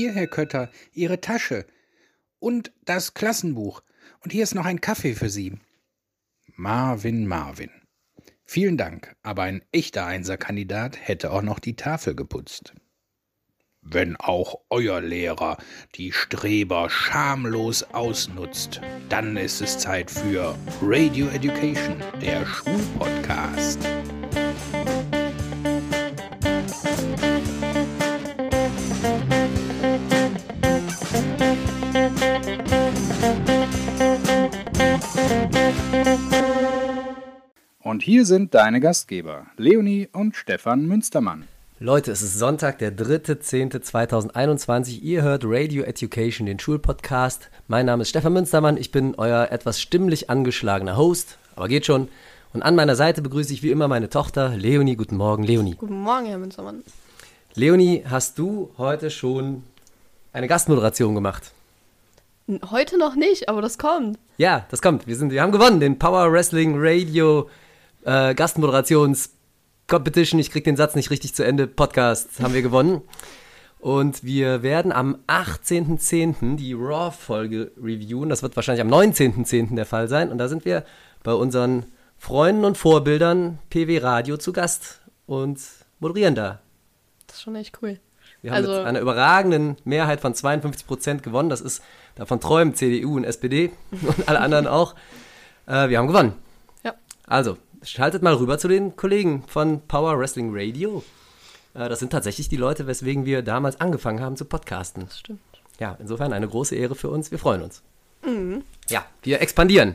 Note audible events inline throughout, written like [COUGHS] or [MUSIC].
Hier, Herr Kötter, Ihre Tasche. Und das Klassenbuch. Und hier ist noch ein Kaffee für Sie. Marvin, Marvin. Vielen Dank, aber ein echter Einserkandidat hätte auch noch die Tafel geputzt. Wenn auch euer Lehrer die Streber schamlos ausnutzt, dann ist es Zeit für Radio Education, der Schulpodcast. Und hier sind deine Gastgeber, Leonie und Stefan Münstermann. Leute, es ist Sonntag, der 3.10.2021. Ihr hört Radio Education, den Schulpodcast. Mein Name ist Stefan Münstermann. Ich bin euer etwas stimmlich angeschlagener Host, aber geht schon. Und an meiner Seite begrüße ich wie immer meine Tochter Leonie. Guten Morgen, Leonie. Guten Morgen, Herr Münstermann. Leonie, hast du heute schon eine Gastmoderation gemacht? Heute noch nicht, aber das kommt. Ja, das kommt. Wir, sind, wir haben gewonnen, den Power Wrestling Radio äh, Gastmoderations Competition. Ich krieg den Satz nicht richtig zu Ende. Podcast haben wir gewonnen. Und wir werden am 18.10. die Raw-Folge reviewen. Das wird wahrscheinlich am 19.10. der Fall sein. Und da sind wir bei unseren Freunden und Vorbildern PW Radio zu Gast und moderieren da. Das ist schon echt cool. Wir haben also, mit einer überragenden Mehrheit von 52 Prozent gewonnen. Das ist, davon träumen CDU und SPD [LAUGHS] und alle anderen auch. Äh, wir haben gewonnen. Ja. Also, schaltet mal rüber zu den Kollegen von Power Wrestling Radio. Äh, das sind tatsächlich die Leute, weswegen wir damals angefangen haben zu podcasten. Das stimmt. Ja, insofern eine große Ehre für uns. Wir freuen uns. Mhm. Ja, wir expandieren.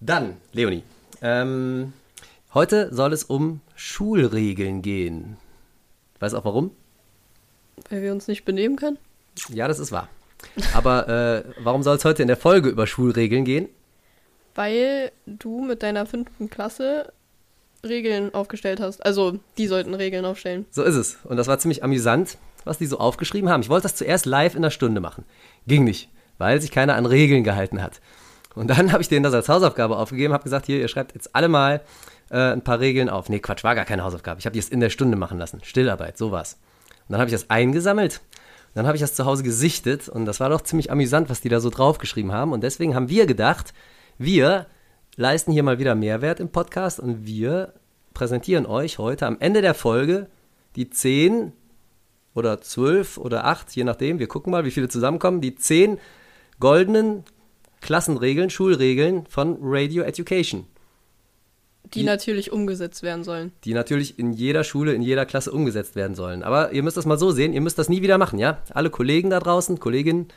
Dann, Leonie. Ähm, heute soll es um Schulregeln gehen. Weißt du auch warum? Weil wir uns nicht benehmen können? Ja, das ist wahr. Aber äh, warum soll es heute in der Folge über Schulregeln gehen? Weil du mit deiner fünften Klasse Regeln aufgestellt hast. Also, die sollten Regeln aufstellen. So ist es. Und das war ziemlich amüsant, was die so aufgeschrieben haben. Ich wollte das zuerst live in der Stunde machen. Ging nicht, weil sich keiner an Regeln gehalten hat. Und dann [LAUGHS] habe ich denen das als Hausaufgabe aufgegeben, habe gesagt, hier, ihr schreibt jetzt alle mal äh, ein paar Regeln auf. Nee, Quatsch, war gar keine Hausaufgabe. Ich habe die es in der Stunde machen lassen. Stillarbeit, sowas. Und dann habe ich das eingesammelt. Dann habe ich das zu Hause gesichtet und das war doch ziemlich amüsant, was die da so draufgeschrieben haben. Und deswegen haben wir gedacht, wir leisten hier mal wieder Mehrwert im Podcast und wir präsentieren euch heute am Ende der Folge die 10 oder 12 oder 8, je nachdem, wir gucken mal, wie viele zusammenkommen, die 10 goldenen Klassenregeln, Schulregeln von Radio Education. Die, die, natürlich umgesetzt werden sollen. Die natürlich in jeder Schule, in jeder Klasse umgesetzt werden sollen. Aber ihr müsst das mal so sehen, ihr müsst das nie wieder machen, ja? Alle Kollegen da draußen, Kolleginnen,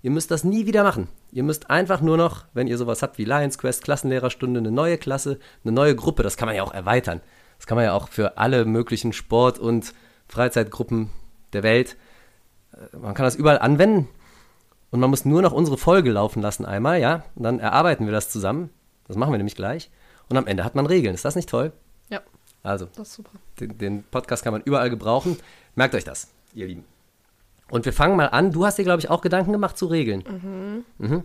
Ihr müsst das nie wieder machen. Ihr müsst einfach nur noch, wenn ihr sowas habt wie Lions Quest, Klassenlehrerstunde, eine neue Klasse, eine neue Gruppe, das kann man ja auch erweitern. Das kann man ja auch für alle möglichen Sport- und Freizeitgruppen der Welt. Äh, man kann das überall anwenden. Und man muss nur noch unsere Folge laufen lassen einmal, ja? Und dann erarbeiten wir das zusammen. Das machen wir nämlich gleich. Und am Ende hat man Regeln. Ist das nicht toll? Ja. Also, das ist super. Den, den Podcast kann man überall gebrauchen. Merkt euch das, ihr Lieben. Und wir fangen mal an. Du hast dir, glaube ich, auch Gedanken gemacht zu Regeln. Mhm. Mhm.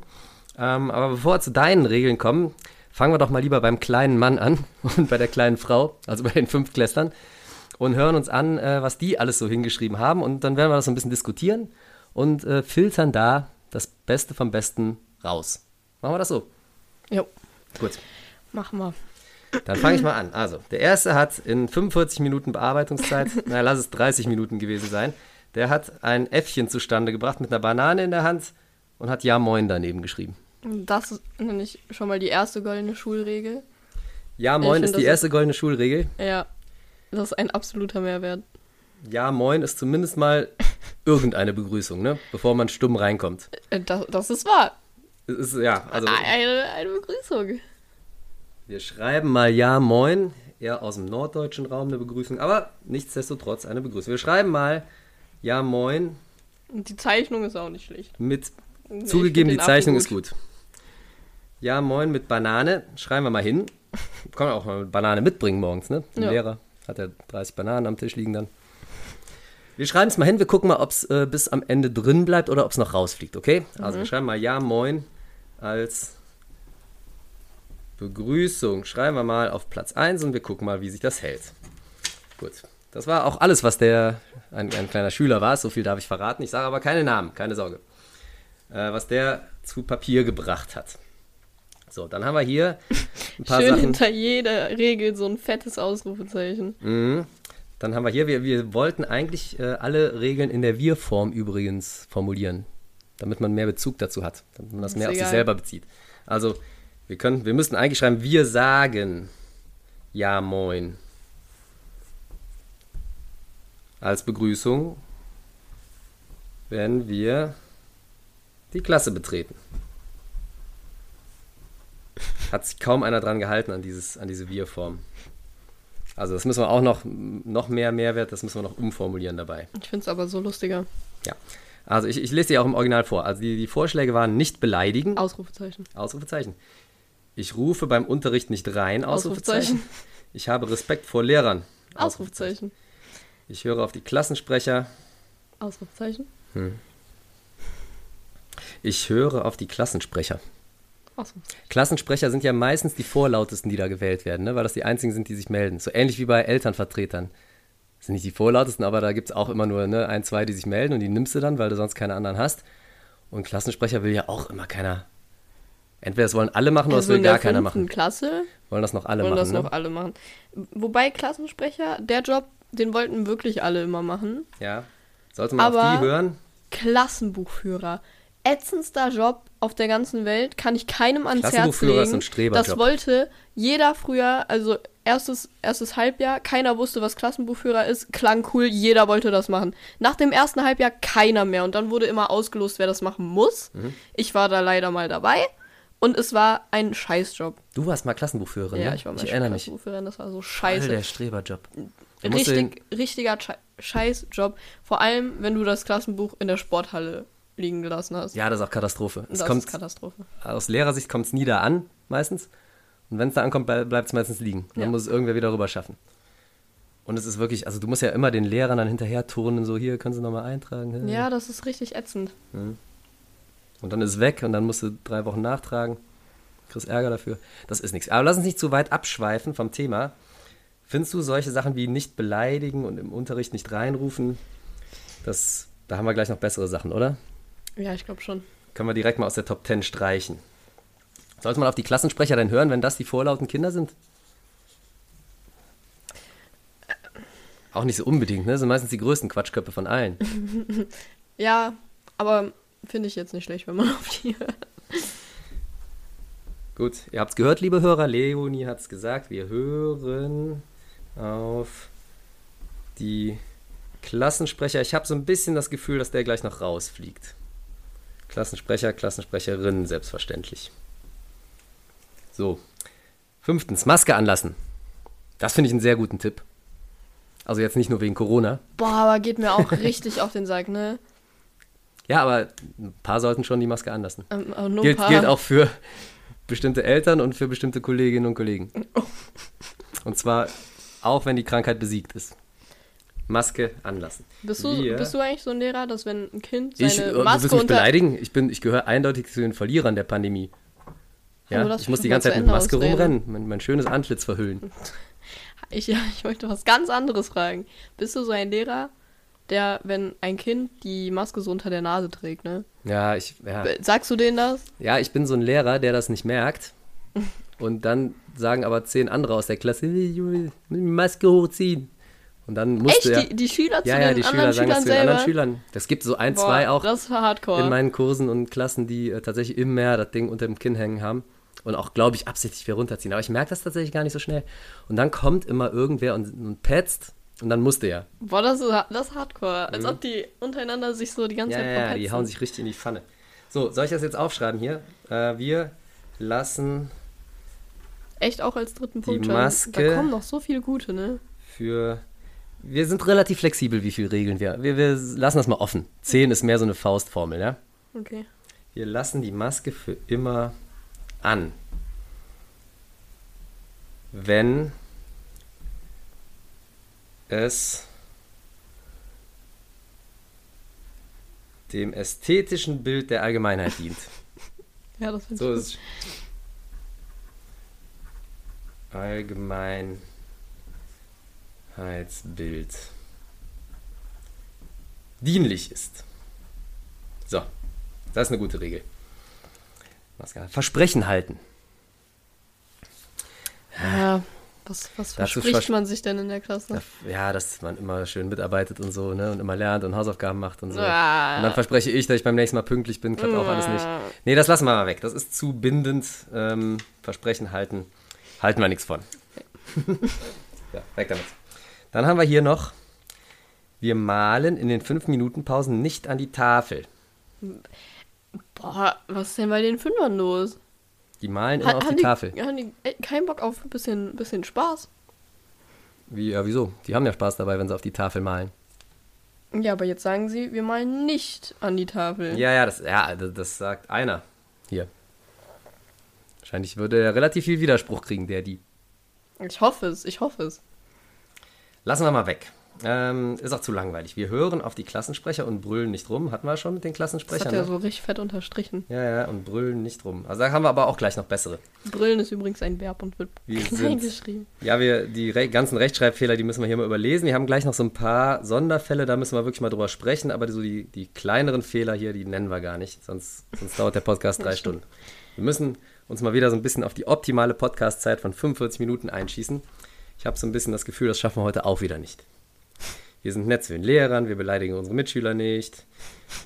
Ähm, aber bevor wir zu deinen Regeln kommen, fangen wir doch mal lieber beim kleinen Mann an [LAUGHS] und bei der kleinen Frau, also bei den Fünftklässlern, und hören uns an, äh, was die alles so hingeschrieben haben. Und dann werden wir das so ein bisschen diskutieren und äh, filtern da das Beste vom Besten raus. Machen wir das so? Jo. Gut. Machen wir. Dann fange ich mal an. Also, der erste hat in 45 Minuten Bearbeitungszeit, [LAUGHS] naja, lass es 30 Minuten gewesen sein, der hat ein Äffchen zustande gebracht mit einer Banane in der Hand und hat Ja Moin daneben geschrieben. Das ist nämlich schon mal die erste goldene Schulregel. Ja Moin ist die erste goldene Schulregel. Ja, das ist ein absoluter Mehrwert. Ja Moin ist zumindest mal [LAUGHS] irgendeine Begrüßung, ne? Bevor man stumm reinkommt. Äh, das, das ist wahr. Ist, ja, also. Eine, eine Begrüßung. Wir schreiben mal Ja Moin, eher aus dem norddeutschen Raum eine Begrüßung, aber nichtsdestotrotz eine Begrüßung. Wir schreiben mal ja, moin. Die Zeichnung ist auch nicht schlecht. Mit nee, zugegeben, die Zeichnung gut. ist gut. Ja, moin mit Banane. Schreiben wir mal hin. [LAUGHS] Kann man auch mal Banane mitbringen morgens, ne? Ein ja. Lehrer hat ja 30 Bananen am Tisch liegen dann. Wir schreiben es mal hin, wir gucken mal, ob es äh, bis am Ende drin bleibt oder ob es noch rausfliegt, okay? Also wir mhm. schreiben mal Ja, moin als Begrüßung. Schreiben wir mal auf Platz 1 und wir gucken mal, wie sich das hält. Gut. Das war auch alles, was der ein, ein kleiner Schüler war so viel darf ich verraten. Ich sage aber keine Namen, keine Sorge. Äh, was der zu Papier gebracht hat. So, dann haben wir hier ein paar Schön Sachen. hinter jeder Regel so ein fettes Ausrufezeichen. Mhm. Dann haben wir hier, wir, wir wollten eigentlich äh, alle Regeln in der Wir-Form übrigens formulieren, damit man mehr Bezug dazu hat, damit man das Ist mehr auf sich egal. selber bezieht. Also, wir können, wir müssten eigentlich schreiben, wir sagen Ja moin. Als Begrüßung, wenn wir die Klasse betreten. Hat sich kaum einer dran gehalten an, dieses, an diese Wir-Form. Also das müssen wir auch noch, noch mehr Mehrwert, das müssen wir noch umformulieren dabei. Ich finde es aber so lustiger. Ja. Also ich, ich lese dir auch im Original vor. Also die, die Vorschläge waren nicht beleidigen, Ausrufezeichen. Ausrufezeichen. Ich rufe beim Unterricht nicht rein, Ausrufezeichen. Ausrufezeichen. Ich habe Respekt vor Lehrern, Ausrufezeichen. Ich höre auf die Klassensprecher, Ausrufezeichen. ich höre auf die Klassensprecher. Ausrufezeichen. Klassensprecher sind ja meistens die vorlautesten, die da gewählt werden, ne? weil das die einzigen sind, die sich melden. So ähnlich wie bei Elternvertretern. Das sind nicht die vorlautesten, aber da gibt es auch immer nur ne, ein, zwei, die sich melden und die nimmst du dann, weil du sonst keine anderen hast. Und Klassensprecher will ja auch immer keiner. Entweder das wollen alle machen oder das Also will gar keiner machen. Klasse Wollen das noch alle wollen machen. das ne? noch alle machen. Wobei Klassensprecher, der Job, den wollten wirklich alle immer machen. Ja. Sollte man auf Aber- die hören? Klassenbuchführer. Ätzendster Job auf der ganzen Welt, kann ich keinem ans Herz Klassenbuchführer ist legen. ein Streberjob. Das wollte jeder früher, also erstes, erstes Halbjahr, keiner wusste, was Klassenbuchführer ist, klang cool, jeder wollte das machen. Nach dem ersten Halbjahr keiner mehr und dann wurde immer ausgelost, wer das machen muss. Mhm. Ich war da leider mal dabei und es war ein Scheißjob. Du warst mal Klassenbuchführerin, Ja, ne? ich war mal ich erinnere mich. Klassenbuchführerin, das war so Voll scheiße. der Streberjob. Richtig, richtiger Sche- Scheißjob. Vor allem, wenn du das Klassenbuch in der Sporthalle liegen gelassen hast. Ja, das ist auch Katastrophe. Es das kommt, ist Katastrophe. aus Lehrersicht kommt es nie da an, meistens. Und wenn es da ankommt, bleibt es meistens liegen. Dann Ja. muss es irgendwer wieder rüber schaffen. Und es ist wirklich, also du musst ja immer den Lehrern dann hinterher turnen, so hier, können sie nochmal eintragen. Ja, das ist richtig ätzend. Und dann ist es weg und dann musst du drei Wochen nachtragen. Kriegst Ärger dafür. Das ist nichts. Aber lass uns nicht zu weit abschweifen vom Thema. Findest du solche Sachen wie nicht beleidigen und im Unterricht nicht reinrufen? Das, da haben wir gleich noch bessere Sachen, oder? Ja, ich glaube schon. Können wir direkt mal aus der Top 10 streichen. Sollte man auf die Klassensprecher denn hören, wenn das die vorlauten Kinder sind? Auch nicht so unbedingt, ne? Das sind meistens die größten Quatschköpfe von allen. [LAUGHS] Ja, aber finde ich jetzt nicht schlecht, wenn man [LAUGHS] auf die hört. Gut, ihr habt's gehört, liebe Hörer. Leonie hat's gesagt. Wir hören auf die Klassensprecher. Ich habe so ein bisschen das Gefühl, dass der gleich noch rausfliegt. Klassensprecher, Klassensprecherin, selbstverständlich. So. Fünftens, Maske anlassen. Das finde ich einen sehr guten Tipp. Also jetzt nicht nur wegen Corona. Boah, aber geht mir auch richtig auf den Sack, ne? Ja, aber ein paar sollten schon die Maske anlassen. Ähm, aber nur Gilt, paar. gilt auch für bestimmte Eltern und für bestimmte Kolleginnen und Kollegen. Und zwar auch, wenn die Krankheit besiegt ist. Maske anlassen. Bist du, Wir- bist du eigentlich so ein Lehrer, dass wenn ein Kind seine Ich, äh, du Maske willst mich unter... beleidigen? Ich, bin, ich gehöre eindeutig zu den Verlierern der Pandemie. Ja, ich muss die ganze Zeit mit Maske ausreden. rumrennen, mein, mein schönes Antlitz verhüllen. [LAUGHS] Ich, ja, ich möchte was ganz anderes fragen. Bist du so ein Lehrer, der, wenn ein Kind die Maske so unter der Nase trägt, ne? Ja, ich, ja. Sagst du denen das? ja, ich bin so ein Lehrer, der das nicht merkt. [LAUGHS] Und dann sagen aber zehn andere aus der Klasse, "Hey, Junge, die Maske hochziehen. Und dann musste Echt? er. Die, die Schüler zu Ja, ja, den die anderen Schüler sagen das Schülern zu den selber? anderen Schülern. Das gibt so ein, Boah, zwei auch Das in meinen Kursen und Klassen, die äh, tatsächlich im Meer das Ding unter dem Kinn hängen haben und auch, glaube ich, absichtlich wieder runterziehen. Aber ich merke das tatsächlich gar nicht so schnell. Und dann kommt immer irgendwer und, und petzt und dann musste er. Boah, das ist, das ist hardcore. Als ob die untereinander sich so die ganze Mhm. Ja, Zeit ja, ja, verpetzen. die hauen sich richtig in die Pfanne. So, soll ich das jetzt aufschreiben hier? Äh, wir lassen Echt auch als dritten Punkt schon. Maske- Da kommen noch so viele gute, ne? für. Wir sind relativ flexibel, wie viele Regeln wir. Wir, wir lassen das mal offen. Zehn ist mehr so eine Faustformel, ja? Okay. Wir lassen die Maske für immer an. Wenn es dem ästhetischen Bild der Allgemeinheit dient. [LAUGHS] Ja, das finde So ich ist es. Allgemeinheitsbild dienlich ist. So, das ist eine gute Regel. Versprechen halten. Ja, was, was Dazu verspricht vers- man sich denn in der Klasse? Ja, dass man immer schön mitarbeitet und so, ne? Und immer lernt und Hausaufgaben macht und so. Ah. Und dann verspreche ich, dass ich beim nächsten Mal pünktlich bin, klappt auch alles nicht. Nee, das lassen wir mal weg. Das ist zu bindend. Ähm, Versprechen halten. Halten wir nichts von. ja, weg damit. Dann haben wir hier noch, wir malen in den 5-Minuten-Pausen nicht an die Tafel. Boah, was ist denn bei den Fünfern los? Die malen immer auf haben die Tafel. Haben die äh, keinen Bock auf ein bisschen, bisschen Spaß? Wie, ja, wieso? Die haben ja Spaß dabei, wenn sie auf die Tafel malen. Ja, aber jetzt sagen sie, wir malen nicht an die Tafel. Ja, ja, das, ja, das sagt einer hier. Wahrscheinlich würde er relativ viel Widerspruch kriegen, der die. Ich hoffe es, ich hoffe es. Lassen wir mal weg. Ähm, ist auch zu langweilig. Wir hören auf die Klassensprecher und brüllen nicht rum. Hatten wir schon mit den Das Klassensprechern? hat er ne? so richtig fett unterstrichen. Ja, ja, und brüllen nicht rum. Also da haben wir aber auch gleich noch bessere. Brillen ist übrigens ein Verb und wird Wir [LAUGHS] klein sind- geschrieben. Ja, wir, die re ganzen Rechtschreibfehler, die müssen wir hier mal überlesen. Wir haben gleich noch so ein paar Sonderfälle, da müssen wir wirklich mal drüber sprechen, aber so die, die kleineren Fehler hier, die nennen wir gar nicht, sonst, sonst dauert der Podcast drei Stunden. Wir müssen uns mal wieder so ein bisschen auf die optimale Podcast-Zeit von 45 Minuten einschießen. Ich habe so ein bisschen das Gefühl, das schaffen wir heute auch wieder nicht. Wir sind nett zu den Lehrern, wir beleidigen unsere Mitschüler nicht.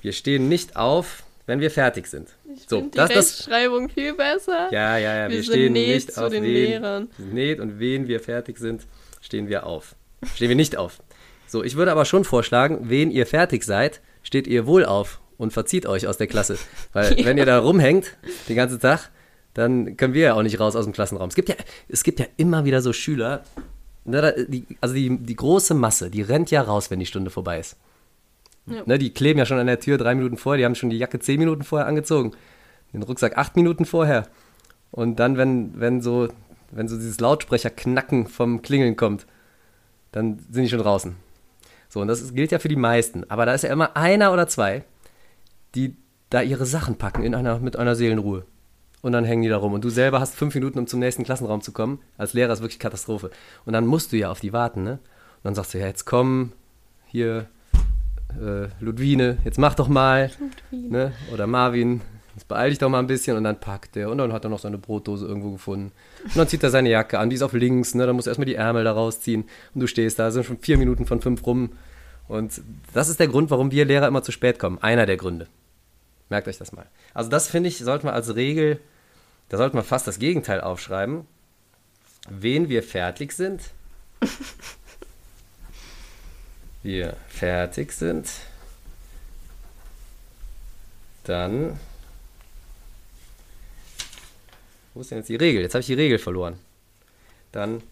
Wir stehen nicht auf, wenn wir fertig sind. Ich So, finde die das, das, Rechtschreibung viel besser. ja, ja, ja, wir, Wir stehen nicht zu auf den wen, Lehrern. Nett und wen wir fertig sind, stehen wir auf. Stehen wir nicht auf. So, ich würde aber schon vorschlagen, wen ihr fertig seid, steht ihr wohl auf und verzieht euch aus der Klasse. Weil [LAUGHS] wenn ihr da rumhängt den ganzen Tag, dann können wir ja auch nicht raus aus dem Klassenraum. Es gibt ja, es gibt ja immer wieder so Schüler, ne, die, also die, die große Masse, die rennt ja raus, wenn die Stunde vorbei ist. Ja. Ne, die kleben ja schon an der Tür drei Minuten vorher, die haben schon die Jacke zehn Minuten vorher angezogen, den Rucksack acht Minuten vorher. Und dann, wenn, wenn so, wenn so dieses Lautsprecherknacken vom Klingeln kommt, dann sind die schon draußen. So, und das gilt ja für die meisten. Aber da ist ja immer einer oder zwei, die da ihre Sachen packen in einer, mit einer Seelenruhe. Und dann hängen die da rum. Und du selber hast fünf Minuten, um zum nächsten Klassenraum zu kommen. Als Lehrer ist wirklich Katastrophe. Und dann musst du ja auf die warten, ne? Und dann sagst du, ja, jetzt komm, hier, äh, Ludwine, jetzt mach doch mal. Ne? Oder Marvin, jetzt beeil dich doch mal ein bisschen. Und dann packt der. Und dann hat er noch seine Brotdose irgendwo gefunden. Und dann zieht er seine Jacke an, die ist auf links, ne? Dann musst du erstmal die Ärmel da rausziehen. Und du stehst da, sind schon vier Minuten von fünf rum. Und das ist der Grund, warum wir Lehrer immer zu spät kommen. Einer der Gründe. Merkt euch das mal. Also das finde ich, sollten wir als Regel, da sollten wir fast das Gegenteil aufschreiben. Wen wir fertig sind. [LAUGHS] wir fertig sind. Dann. Wo ist denn jetzt die Regel? Jetzt habe ich die Regel verloren. Dann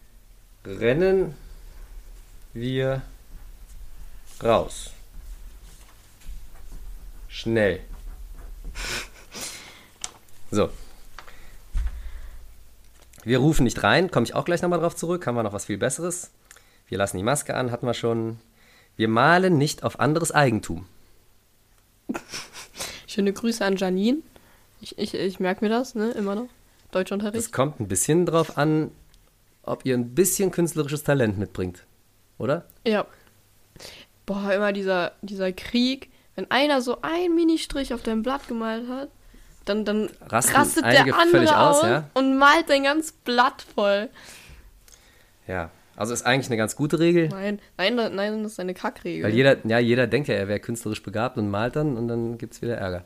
rennen wir raus. Schnell. So. Wir rufen nicht rein, komme ich auch gleich nochmal drauf zurück. Haben wir noch was viel Besseres? Wir lassen die Maske an, hatten wir schon. Wir malen nicht auf anderes Eigentum. Schöne Grüße an Janine. Ich, ich, ich merke mir das, ne? Immer noch. Deutschunterricht. kommt ein bisschen drauf an, ob ihr ein bisschen künstlerisches Talent mitbringt. Oder? Ja. Boah, immer dieser, dieser Krieg. Wenn einer so ein Ministrich auf deinem Blatt gemalt hat, dann, dann Rasten rastet der andere aus, ja? und malt dein ganz Blatt voll. Ja. Also ist eigentlich eine ganz gute Regel. Nein, nein, nein, das ist eine Kackregel. Weil jeder, ja, jeder denkt ja, er wäre künstlerisch begabt und malt dann und dann gibt es wieder Ärger.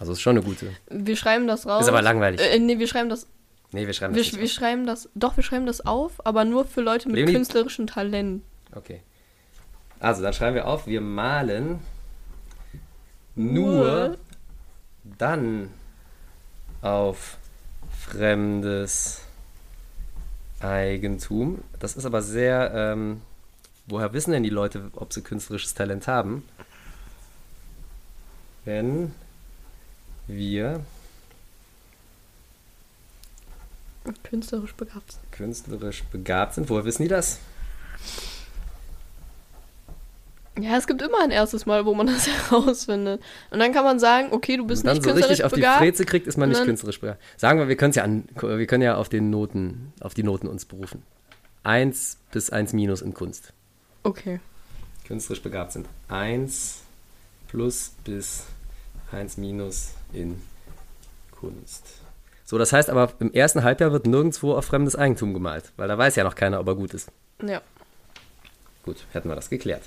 Also ist schon eine gute. wir schreiben das raus. Ist aber langweilig. Äh, nee, wir schreiben das. Nee, wir schreiben Wir, das wir nicht. schreiben das. Doch, wir schreiben das auf, aber nur für Leute mit künstlerischem Talent. Okay. Also, dann schreiben wir auf, wir malen nur, dann auf fremdes Eigentum. Das ist aber sehr, ähm, woher wissen denn die Leute, ob sie künstlerisches Talent haben? Wenn wir Künstlerisch begabt. sind. künstlerisch begabt sind, woher wissen die das? Ja, es gibt immer ein erstes Mal, wo man das [LAUGHS] herausfindet. Und dann kann man sagen, okay, du bist Und dann nicht so künstlerisch richtig auf die. Freze kriegt, ist man nicht künstlerisch begabt. Sagen wir, wir können ja an, wir können ja auf den Noten, auf die Noten uns berufen. 1 bis 1 minus in Kunst. Okay. künstlerisch begabt sind. 1 plus bis 1 minus in Kunst. So, das heißt aber, im ersten Halbjahr wird nirgendwo auf fremdes Eigentum gemalt, weil da weiß ja noch keiner, ob er gut ist. Ja. Gut, hätten wir das geklärt.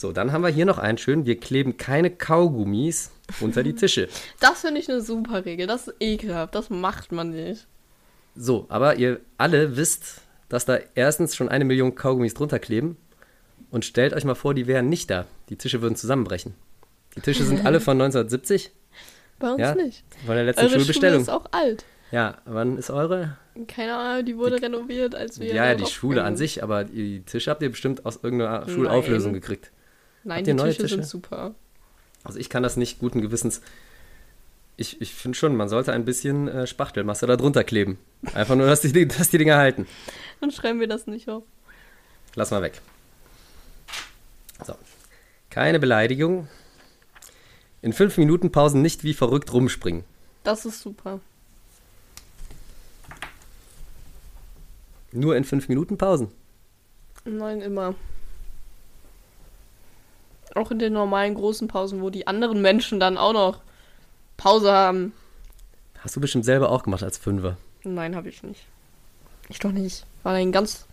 So, dann haben wir hier noch einen schönen, wir kleben keine Kaugummis unter die Tische. [LAUGHS] Das finde ich eine super Regel. Das ist ekelhaft. Das macht man nicht. So, aber ihr alle wisst, dass da erstens schon eine Million Kaugummis drunter kleben und stellt euch mal vor, die wären nicht da. Die Tische würden zusammenbrechen. Die Tische sind alle von 1970, Bei uns ja, nicht. von der letzten Eure Schule Schulbestellung. ist auch alt. Ja, wann ist eure? Keine Ahnung, die wurde renoviert, als wir. ja, ja, die Schule an sich, aber die Tische habt ihr bestimmt aus irgendeiner Schulauflösung Nein. gekriegt. Nein, die Tische, Tische? sind super. Also ich kann das nicht guten Gewissens. Ich, ich finde schon, man sollte ein bisschen äh, Spachtelmasse da drunter kleben. Einfach nur, [LAUGHS] dass die, dass die Dinger halten. Dann schreiben wir das nicht auf. Lass mal weg. So. Keine Beleidigung. In fünf Minuten Pausen nicht wie verrückt rumspringen. Das ist super. Nur in fünf Minuten Pausen. Nein, immer. Auch in den normalen großen Pausen, wo die anderen Menschen dann auch noch Pause haben. Hast du bestimmt selber auch gemacht als Fünfer. Nein, habe ich nicht. Ich doch nicht. War ein ganz.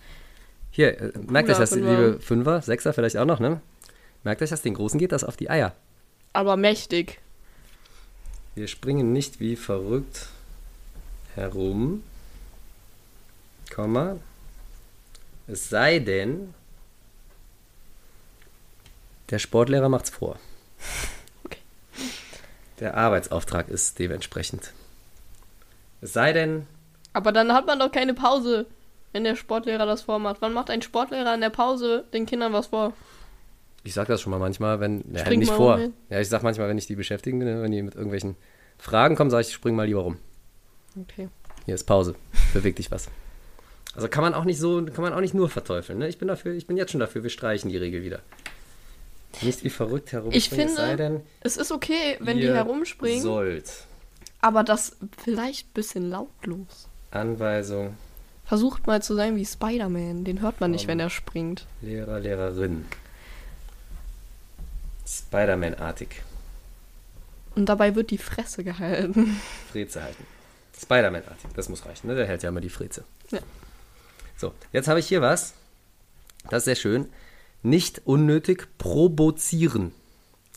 Hier, äh, merkt euch das, Fünfer. liebe Fünfer, Sechser vielleicht auch noch, ne? Merkt euch das, den Großen geht das auf die Eier. Aber mächtig. Wir springen nicht wie verrückt herum, Komma, es sei denn, der Sportlehrer macht's vor. [LAUGHS] Okay. Der Arbeitsauftrag ist dementsprechend. Es sei denn, Aber dann hat man doch keine Pause, wenn der Sportlehrer das vormacht. Wann macht ein Sportlehrer in der Pause den Kindern was vor? ich sag das schon mal manchmal, wenn, ja, Spring nicht vor. rum. Ja, ich sag manchmal, wenn ich die beschäftigen, ne, wenn die mit irgendwelchen Fragen kommen, sage ich, spring mal lieber rum. Okay. Hier ist Pause. Beweg dich was. Also kann man auch nicht so, kann man auch nicht nur verteufeln. Ne? Ich bin dafür, ich bin jetzt schon dafür, wir streichen die Regel wieder. Nicht wie verrückt herumspringen, Ich finde, denn, Es ist okay, wenn die herumspringen, sollt. aber das vielleicht ein bisschen lautlos. Anweisung, Versucht mal zu sein wie Spider-Man. Den hört man nicht, wenn er springt. Lehrer, Lehrerin. Spider-Man-artig. Und dabei wird die Fresse gehalten. [LAUGHS] Freze halten. Spider-Man-artig, das muss reichen, ne? Der hält ja immer die Freze. Ja. So, jetzt habe ich hier was. Das ist sehr schön. Nicht unnötig provozieren.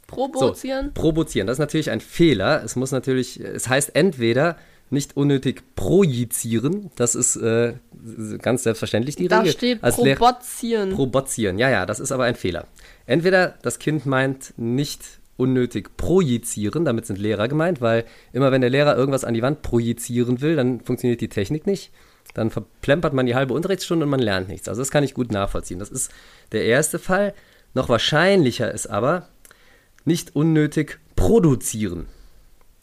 Provozieren. So, provozieren, das ist natürlich ein Fehler. Es muss natürlich, es heißt entweder nicht unnötig projizieren, das ist äh, ganz selbstverständlich die da Regel. steht Als provozieren. Provozieren, ja, ja, das ist aber ein Fehler. Entweder das Kind meint nicht unnötig projizieren, damit sind Lehrer gemeint, weil immer wenn der Lehrer irgendwas an die Wand projizieren will, dann funktioniert die Technik nicht. Dann verplempert man die halbe Unterrichtsstunde und man lernt nichts. Also das kann ich gut nachvollziehen. Das ist der erste Fall. Noch wahrscheinlicher ist aber nicht unnötig produzieren.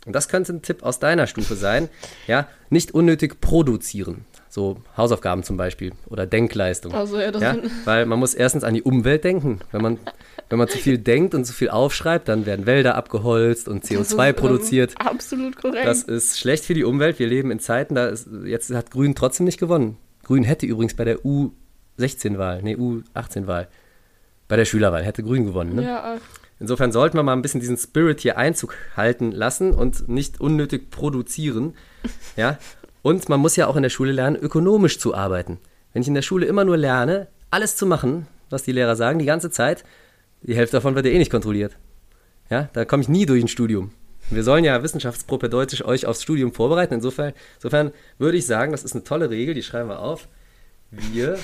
Und das könnte ein Tipp aus deiner Stufe sein. [LAUGHS] Ja, nicht unnötig produzieren. So Hausaufgaben zum Beispiel oder Denkleistung. Also, ja, das ja, weil man muss erstens an die Umwelt denken. Wenn man, [LAUGHS] wenn man zu viel denkt und zu viel aufschreibt, dann werden Wälder abgeholzt und Das ist, CO2 ähm, produziert. absolut korrekt. Das ist schlecht für die Umwelt. Wir leben in Zeiten, da ist, jetzt hat Grün trotzdem nicht gewonnen. Grün hätte übrigens bei der U16-Wahl, nee, U18-Wahl, bei der Schülerwahl, hätte Grün gewonnen. Ne? ja, äh, Insofern sollten wir mal ein bisschen diesen Spirit hier Einzug halten lassen und nicht unnötig produzieren. [LAUGHS] Ja? Und man muss ja auch in der Schule lernen, ökonomisch zu arbeiten. Wenn ich in der Schule immer nur lerne, alles zu machen, was die Lehrer sagen, die ganze Zeit, die Hälfte davon wird ja eh nicht kontrolliert. Ja, da komme ich nie durch ein Studium. Wir sollen ja wissenschaftspropedeutisch euch aufs Studium vorbereiten. Insofern, insofern würde ich sagen, das ist eine tolle Regel, die schreiben wir auf. Wir,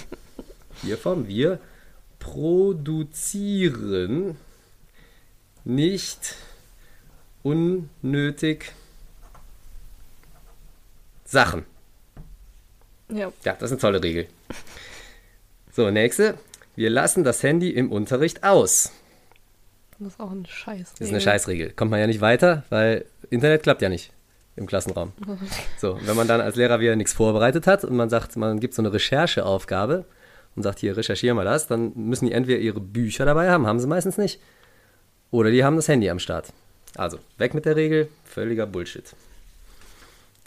hier vom wir, produzieren nicht unnötig Sachen. ja. Ja, das ist eine tolle Regel. So, nächste. Wir lassen das Handy im Unterricht aus. Das ist auch ein Scheiß. Das ist eine Scheißregel. Kommt man ja nicht weiter, weil Internet klappt ja nicht im Klassenraum. [LAUGHS] So, wenn man dann als Lehrer wieder nichts vorbereitet hat und man sagt, man gibt so eine Rechercheaufgabe und sagt, hier, recherchiere mal das, dann müssen die entweder ihre Bücher dabei haben, haben sie meistens nicht, oder die haben das Handy am Start. Also, weg mit der Regel, völliger Bullshit.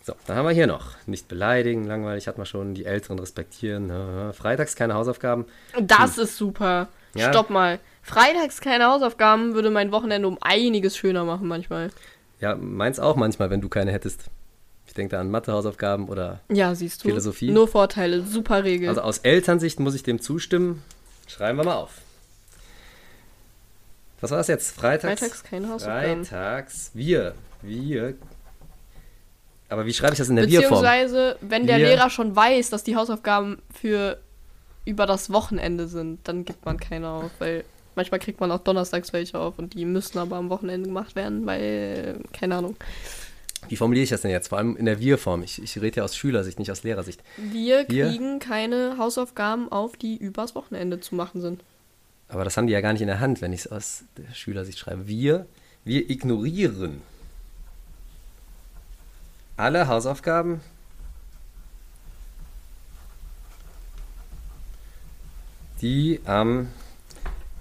So, dann haben wir hier noch. Nicht beleidigen, langweilig hat man schon, die Älteren respektieren. Freitags keine Hausaufgaben. Das ist super. Ja. Stopp mal. Freitags keine Hausaufgaben würde mein Wochenende um einiges schöner machen manchmal. Ja, meins auch manchmal, wenn du keine hättest. Ich denke da an Mathe-Hausaufgaben oder. Ja, siehst du. Philosophie. Nur Vorteile, super Regel. Also aus Elternsicht muss ich dem zustimmen. Schreiben wir mal auf. Was war das jetzt? Freitags? Freitags keine Hausaufgaben. Freitags. Wir. Wir. Aber wie schreibe ich das in der Wir-Form? Beziehungsweise, wenn der Wir- Lehrer schon weiß, dass die Hausaufgaben für über das Wochenende sind, dann gibt man keine auf, weil manchmal kriegt man auch donnerstags welche auf und die müssen aber am Wochenende gemacht werden, weil, keine Ahnung. Wie formuliere ich das denn jetzt? Vor allem in der Wir-Form. Ich, ich rede ja aus Schülersicht, nicht aus Lehrersicht. Wir Wir- kriegen keine Hausaufgaben auf, die übers Wochenende zu machen sind. Aber das haben die ja gar nicht in der Hand, wenn ich es aus der Schülersicht schreibe. Wir, wir ignorieren alle Hausaufgaben, die am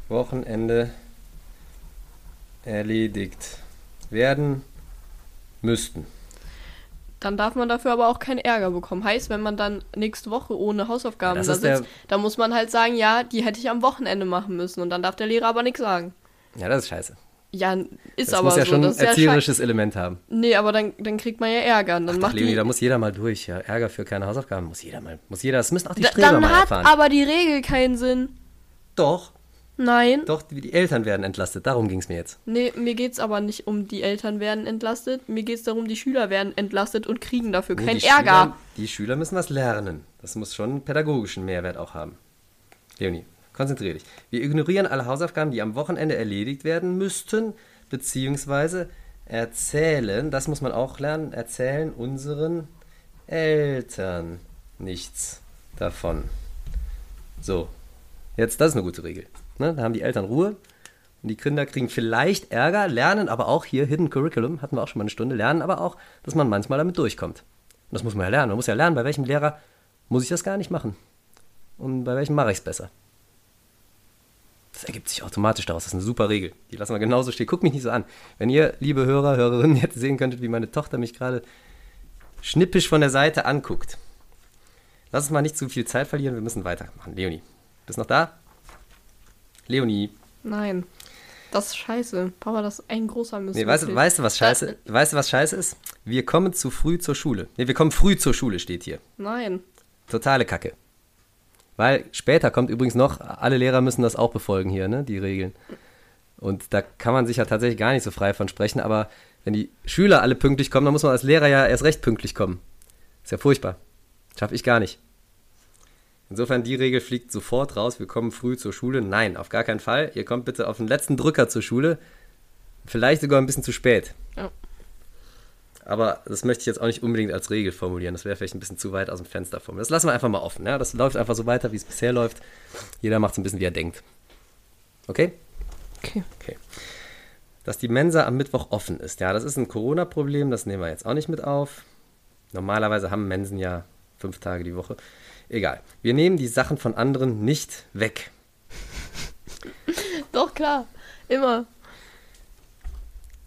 Wochenende erledigt werden müssten. Dann darf man dafür aber auch keinen Ärger bekommen. Heißt, wenn man dann nächste Woche ohne Hausaufgaben Ja, da sitzt, dann muss man halt sagen, ja, die hätte ich am Wochenende machen müssen. Und dann darf der Lehrer aber nichts sagen. Ja, das ist scheiße. Ja, ist Das aber muss ja so. schon ein ist ja erzieherisches Element haben. Nee, aber dann, dann kriegt man ja Ärger. Und Dann Ach, macht Leonie, da muss jeder mal durch. Ja. Ärger für keine Hausaufgaben muss jeder mal. Muss jeder, das müssen auch die Da- Streber dann mal hat erfahren. aber die Regel keinen Sinn. Doch, Nein. doch, die, die Eltern werden entlastet. Darum ging es mir jetzt. Nee, mir geht's aber nicht um die Eltern werden entlastet. Mir geht's darum, die Schüler werden entlastet und kriegen dafür Nee, keinen die Ärger. Schüler, die Schüler müssen was lernen. Das muss schon einen pädagogischen Mehrwert auch haben. Leonie, konzentriere dich. Wir ignorieren alle Hausaufgaben, die am Wochenende erledigt werden müssten, beziehungsweise erzählen, das muss man auch lernen, erzählen unseren Eltern nichts davon. So, jetzt, das ist eine gute Regel. Ne? Da haben die Eltern Ruhe und die Kinder kriegen vielleicht Ärger, lernen aber auch hier Hidden Curriculum, hatten wir auch schon mal eine Stunde, lernen aber auch, dass man manchmal damit durchkommt. Und das muss man ja lernen. Man muss ja lernen, bei welchem Lehrer muss ich das gar nicht machen. Und bei welchem mache ich es besser. Das ergibt sich automatisch daraus. Das ist eine super Regel. Die lassen wir genauso stehen. Guck mich nicht so an. Wenn ihr, liebe Hörer, Hörerinnen, jetzt sehen könntet, wie meine Tochter mich gerade schnippisch von der Seite anguckt. Lass uns mal nicht zu viel Zeit verlieren. Wir müssen weitermachen. Leonie, bist noch da? Leonie. Nein. Das ist scheiße. Papa, das ist ein großer Mist. Nee, weißt, weißt du, was scheiße, weißt du, was scheiße ist? Wir kommen zu früh zur Schule. Nee, wir kommen früh zur Schule, steht hier. Nein. Totale Kacke. Weil später kommt übrigens noch, alle Lehrer müssen das auch befolgen hier, ne, die Regeln. Und da kann man sich ja tatsächlich gar nicht so frei von sprechen, aber wenn die Schüler alle pünktlich kommen, dann muss man als Lehrer ja erst recht pünktlich kommen. Ist ja furchtbar. Schaffe ich gar nicht. Insofern, die Regel fliegt sofort raus, wir kommen früh zur Schule. Nein, auf gar keinen Fall. Ihr kommt bitte auf den letzten Drücker zur Schule. Vielleicht sogar ein bisschen zu spät. Ja. Aber das möchte ich jetzt auch nicht unbedingt als Regel formulieren. Das wäre vielleicht ein bisschen zu weit aus dem Fenster formulieren. Das lassen wir einfach mal offen. Ja? Das läuft einfach so weiter, wie es bisher läuft. Jeder macht es ein bisschen, wie er denkt. Okay? Okay. Okay. Dass die Mensa am Mittwoch offen ist. Ja, das ist ein Corona-Problem. Das nehmen wir jetzt auch nicht mit auf. Normalerweise haben Mensen ja fünf Tage die Woche. Egal. Wir nehmen die Sachen von anderen nicht weg. [LAUGHS] Doch, klar. Immer.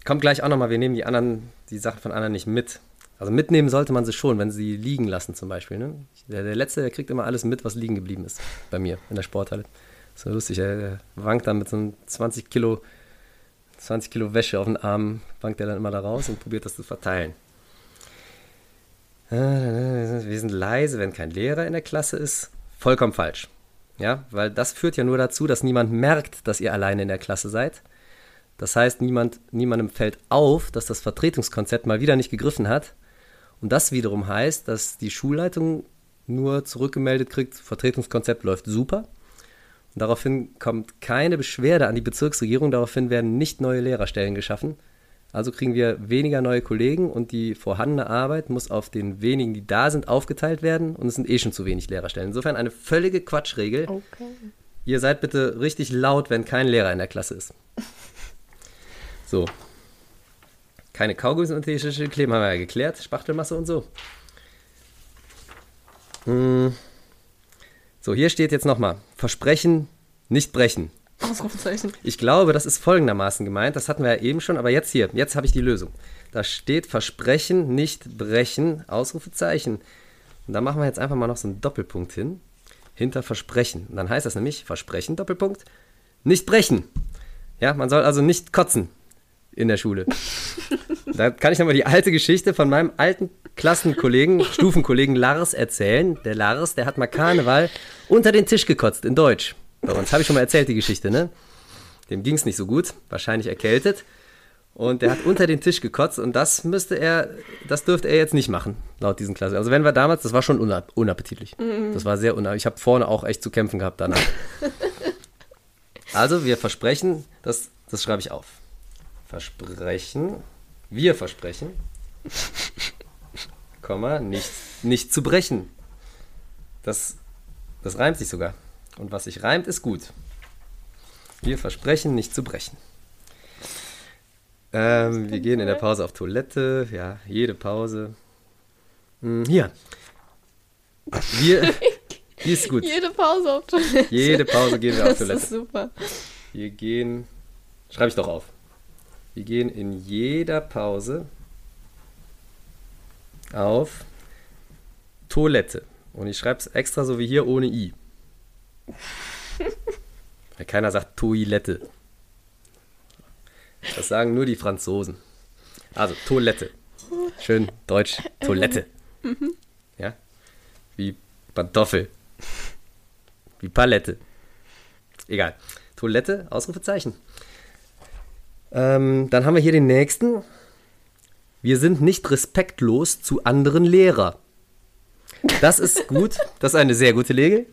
Kommt gleich auch nochmal, wir nehmen die anderen, die Sachen von anderen nicht mit. Also mitnehmen sollte man sie schon, wenn sie liegen lassen zum Beispiel. Ne? Der, der Letzte, der kriegt immer alles mit, was liegen geblieben ist. Bei mir in der Sporthalle. ist so lustig, er wankt dann mit so einem 20 Kilo, 20 Kilo Wäsche auf den Arm, wankt er dann immer da raus und probiert das zu verteilen. Wir sind leise, wenn kein Lehrer in der Klasse ist. Vollkommen falsch. Ja, weil das führt ja nur dazu, dass niemand merkt, dass ihr alleine in der Klasse seid. Das heißt, niemand, niemandem fällt auf, dass das Vertretungskonzept mal wieder nicht gegriffen hat. Und das wiederum heißt, dass die Schulleitung nur zurückgemeldet kriegt, Vertretungskonzept läuft super. Und daraufhin kommt keine Beschwerde an die Bezirksregierung, daraufhin werden nicht neue Lehrerstellen geschaffen. Also kriegen wir weniger neue Kollegen und die vorhandene Arbeit muss auf den wenigen, die da sind, aufgeteilt werden und es sind eh schon zu wenig Lehrerstellen. Insofern eine völlige Quatschregel. Okay. Ihr seid bitte richtig laut, wenn kein Lehrer in der Klasse ist. So. Keine Kaugummis und Tische kleben, haben wir ja geklärt. Spachtelmasse und so. Hm. So, hier steht jetzt nochmal: Versprechen, nicht brechen. Ausrufezeichen. Ich glaube, das ist folgendermaßen gemeint. Das hatten wir ja eben schon, aber jetzt hier, jetzt habe ich die Lösung. Da steht Versprechen, nicht brechen, Ausrufezeichen. Und da machen wir jetzt einfach mal noch so einen Doppelpunkt hin. Hinter Versprechen. Und dann heißt das nämlich Versprechen, Doppelpunkt, nicht brechen. Ja, man soll also nicht kotzen in der Schule. da kann ich nochmal die alte Geschichte von meinem alten Klassenkollegen, [LAUGHS] Stufenkollegen Lars erzählen. Der Lars, der hat mal Karneval unter den Tisch gekotzt in Deutsch. Bei uns habe ich schon mal erzählt, die Geschichte, ne? Dem ging es nicht so gut, wahrscheinlich erkältet. Und der hat unter den Tisch gekotzt und das müsste er, das dürfte er jetzt nicht machen, laut diesen Klassen. Also wenn wir damals, das war schon unapp unappetitlich. Das war sehr unappetitlich. Ich habe vorne auch echt zu kämpfen gehabt danach. [LAUGHS] also wir versprechen, das, das schreibe ich auf. Versprechen, wir versprechen, [LAUGHS] Komma, nicht, nicht zu brechen. Das, das reimt sich sogar. Und was sich reimt, ist gut. Wir versprechen, nicht zu brechen. Ähm, wir gehen in der Pause auf Toilette. Ja, jede Pause. Hm, hier. Wir. [LAUGHS] Die ist gut. Jede Pause auf Toilette. Jede Pause gehen wir auf Das Toilette. ist super. Wir gehen. Schreibe ich doch auf. Wir gehen in jeder Pause auf Toilette. Und ich schreibe es extra so wie hier ohne I. [LAUGHS] Weil keiner sagt Toilette. Das sagen nur die Franzosen. Also Toilette. Schön deutsch. Toilette. Ja? Wie Pantoffel. Wie Palette. Egal. Toilette, Ausrufezeichen. Ähm, dann haben wir hier den nächsten. Wir sind nicht respektlos zu anderen Lehrer. Das ist gut. Das ist eine sehr gute Regel.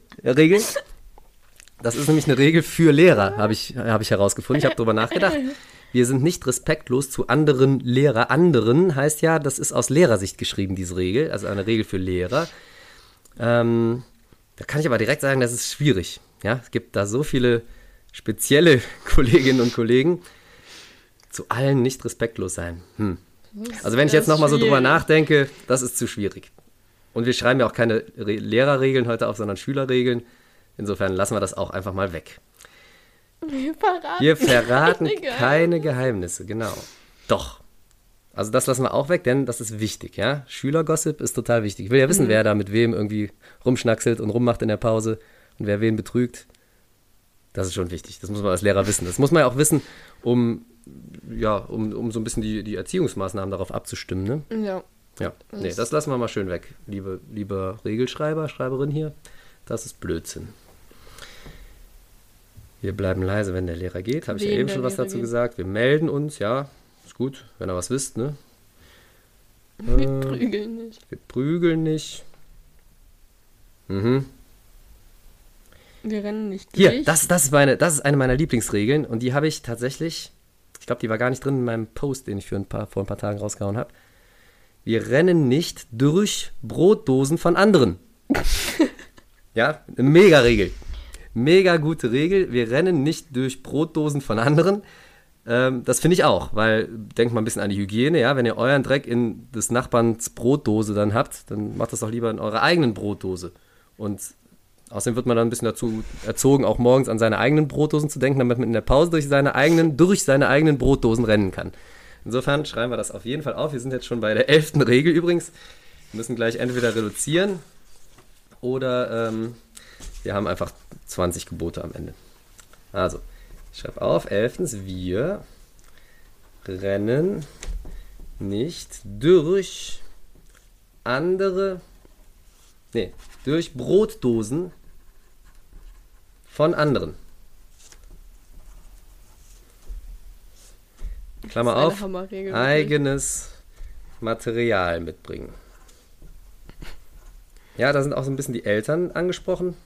Das ist nämlich eine Regel für Lehrer, habe ich, hab ich herausgefunden. Ich habe darüber nachgedacht. Wir sind nicht respektlos zu anderen Lehrer. Anderen heißt ja, das ist aus Lehrersicht geschrieben, diese Regel. Also eine Regel für Lehrer. Ähm, da kann ich aber direkt sagen, das ist schwierig. Ja, es gibt da so viele spezielle [LAUGHS] Kolleginnen und Kollegen. Zu allen nicht respektlos sein. Hm. Also wenn ich jetzt nochmal so drüber nachdenke, das ist zu schwierig. Und wir schreiben ja auch keine Re Lehrerregeln heute auf, sondern Schülerregeln. Insofern lassen wir das auch einfach mal weg. Wir verraten, Wir verraten keine Geheimnisse. keine Geheimnisse, genau. Doch. Also das lassen wir auch weg, denn das ist wichtig, ja. Schülergossip ist total wichtig. Ich will ja wissen, wer da mit wem irgendwie rumschnackselt und rummacht in der Pause und wer wen betrügt. Das ist schon wichtig. Das muss man als Lehrer wissen. Das muss man ja auch wissen, um, ja, um, um so ein bisschen die, die Erziehungsmaßnahmen darauf abzustimmen, ne? Ja. Ja, nee, das lassen wir mal schön weg. Liebe, lieber Regelschreiber, Schreiberin hier, das ist Blödsinn. Wir bleiben leise, wenn der Lehrer geht. Habe ich ja eben schon was Lehrer dazu geht. gesagt. Wir melden uns, ja, ist gut, wenn ihr was wisst, ne? [LAUGHS] Wir Äh, prügeln nicht. wir prügeln nicht. Mhm. Wir rennen nicht Hier, durch. das, das, ist meine, das ist eine meiner Lieblingsregeln und die habe ich tatsächlich, ich glaube, die war gar nicht drin in meinem Post, den ich für ein paar, vor ein paar Tagen rausgehauen habe. Wir rennen nicht durch Brotdosen von anderen. [LAUGHS] ja, eine mega Regel. Mega gute Regel. Wir rennen nicht durch Brotdosen von anderen. Ähm, das finde ich auch, weil denkt mal ein bisschen an die Hygiene, ja. Wenn ihr euren Dreck in des Nachbarns Brotdose dann habt, dann macht das doch lieber in eurer eigenen Brotdose. Und Außerdem wird man dann ein bisschen dazu erzogen, auch morgens an seine eigenen Brotdosen zu denken, damit man in der Pause durch seine eigenen, durch seine eigenen Brotdosen rennen kann. Insofern schreiben wir das auf jeden Fall auf. Wir sind jetzt schon bei der elften Regel übrigens. Wir müssen gleich entweder reduzieren oder ähm, wir haben einfach 20 Gebote am Ende. Also, ich schreibe auf, elftens, wir rennen nicht durch andere, nee, durch Brotdosen von anderen. Klammer auf, eigenes Material mitbringen. Ja, da sind auch so ein bisschen die Eltern angesprochen.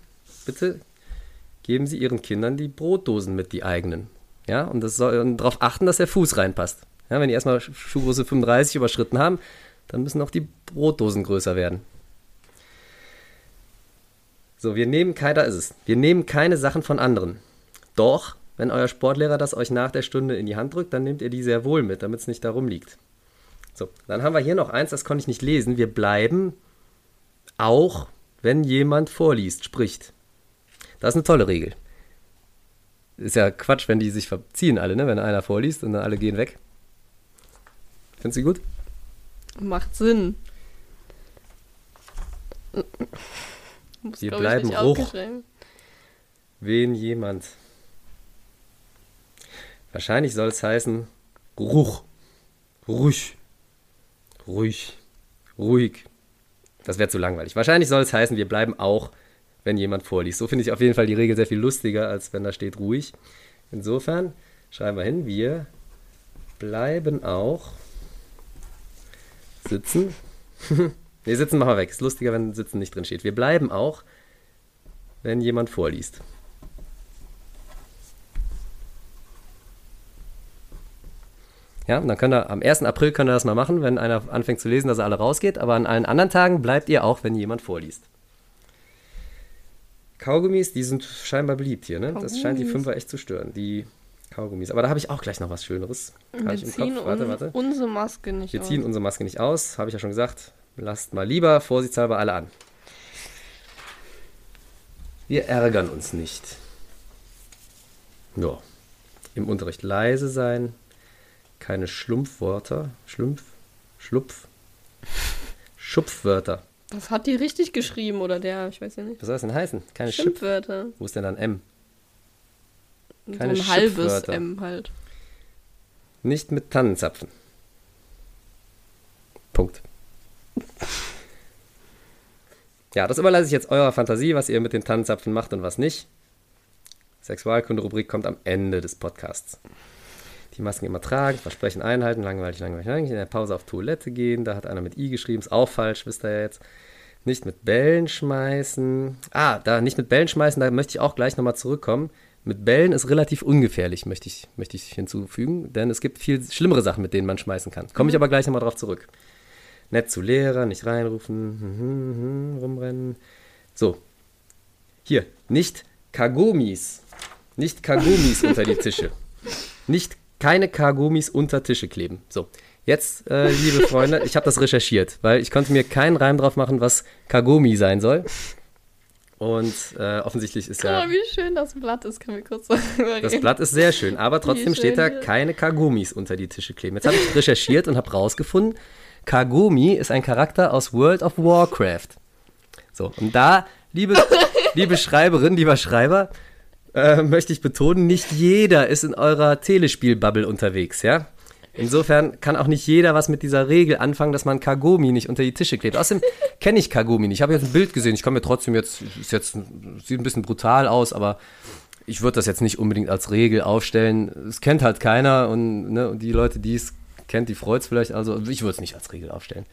Bitte geben Sie Ihren Kindern die Brotdosen mit, die eigenen. Ja, und, das soll, und darauf achten, dass der Fuß reinpasst. Ja, wenn die erstmal Schuhgröße 35 überschritten haben, dann müssen auch die Brotdosen größer werden. So, wir nehmen keine, da ist es. Wir nehmen keine Sachen von anderen. Doch, wenn euer Sportlehrer das euch nach der Stunde in die Hand drückt, dann nehmt ihr die sehr wohl mit, damit es nicht da rumliegt. So, dann haben wir hier noch eins, das konnte ich nicht lesen. Wir bleiben auch, wenn jemand vorliest, spricht. Das ist eine tolle Regel. Ist ja Quatsch, wenn die sich verziehen alle, ne? Wenn einer vorliest und dann alle gehen weg. Findest du gut? Macht Sinn. Muss, Wir bleiben hoch. Wen jemand Wahrscheinlich soll es heißen Ruch. Ruhig. Ruhig. Ruhig. Das wäre zu langweilig. Wahrscheinlich soll es heißen, wir bleiben auch, wenn jemand vorliest. So finde ich auf jeden Fall die Regel sehr viel lustiger, als wenn da steht ruhig. Insofern schreiben wir hin, wir bleiben auch sitzen. [LAUGHS] ne, sitzen machen wir weg. Ist lustiger, wenn sitzen nicht drin steht. Wir bleiben auch, wenn jemand vorliest. Ja, und dann könnt ihr, am 1. April könnt ihr das mal machen, wenn einer anfängt zu lesen, dass er alle rausgeht. Aber an allen anderen Tagen bleibt ihr auch, wenn jemand vorliest. Kaugummis, die sind scheinbar beliebt hier, ne? Das scheint die Kaugummis. Fünfer echt zu stören, die Kaugummis. Aber da habe ich auch gleich noch was Schöneres. Wir ziehen. Warte, warte. unsere Maske nicht Wir aus. ziehen unsere Maske nicht aus, habe ich ja schon gesagt. Lasst mal lieber vorsichtshalber alle an. Wir ärgern uns nicht. Ja. Im Unterricht leise sein. Keine Schlumpfwörter. Schlumpf. Schlupf. Schupfwörter. Das hat die richtig geschrieben oder der, ich weiß ja nicht. Was soll das denn heißen? Keine Schimpf. Schimpfwörter. Wo ist denn dann M? So Keine ein halbes. M halt. Nicht mit Tannenzapfen. Punkt. Ja, das überlasse ich jetzt eurer Fantasie, was ihr mit den Tannenzapfen macht und was nicht. Sexualkunde-Rubrik kommt am Ende des Podcasts. Die Masken immer tragen, Versprechen einhalten, langweilig, langweilig, langweilig. In der Pause auf Toilette gehen, da hat einer mit I geschrieben, ist auch falsch, wisst ihr jetzt. Nicht mit Bällen schmeißen. Ah, da nicht mit Bällen schmeißen, da möchte ich auch gleich nochmal zurückkommen. Mit Bällen ist relativ ungefährlich, möchte ich, möchte ich hinzufügen, denn es gibt viel schlimmere Sachen, mit denen man schmeißen kann. Komme ich aber gleich nochmal drauf zurück. Nett zu Lehrer, nicht reinrufen, mhm, mhm, rumrennen. So. Hier, nicht Kagomis. Nicht Kagomis [LAUGHS] unter die Tische. Nicht keine Kagomis unter Tische kleben. So. Jetzt, äh, liebe Freunde, ich habe das recherchiert, weil ich konnte mir keinen Reim drauf machen, was Kagomi sein soll. Und äh, offensichtlich ist Guck ja. mal, wie schön das Blatt ist. Können wir kurz [LAUGHS] darüber Das? Blatt ist sehr schön, aber trotzdem steht da keine Kagomis unter die Tische kleben. Jetzt habe ich recherchiert und habe rausgefunden, Kagumi ist ein Charakter aus World of Warcraft. So, und da, liebe, [LAUGHS] liebe Schreiberin, lieber Schreiber, äh, möchte ich betonen, nicht jeder ist in eurer Telespiel-Bubble unterwegs, ja? Insofern kann auch nicht jeder was mit dieser Regel anfangen, dass man Kagumi nicht unter die Tische klebt. Außerdem kenne ich Kagumi nicht. Ich habe jetzt ein Bild gesehen. Ich kann mir trotzdem jetzt, ist jetzt, sieht ein bisschen brutal aus, aber ich würde das jetzt nicht unbedingt als Regel aufstellen. Es kennt halt keiner und, ne, und die Leute, die es kennt, die freut es vielleicht. Also ich würde es nicht als Regel aufstellen.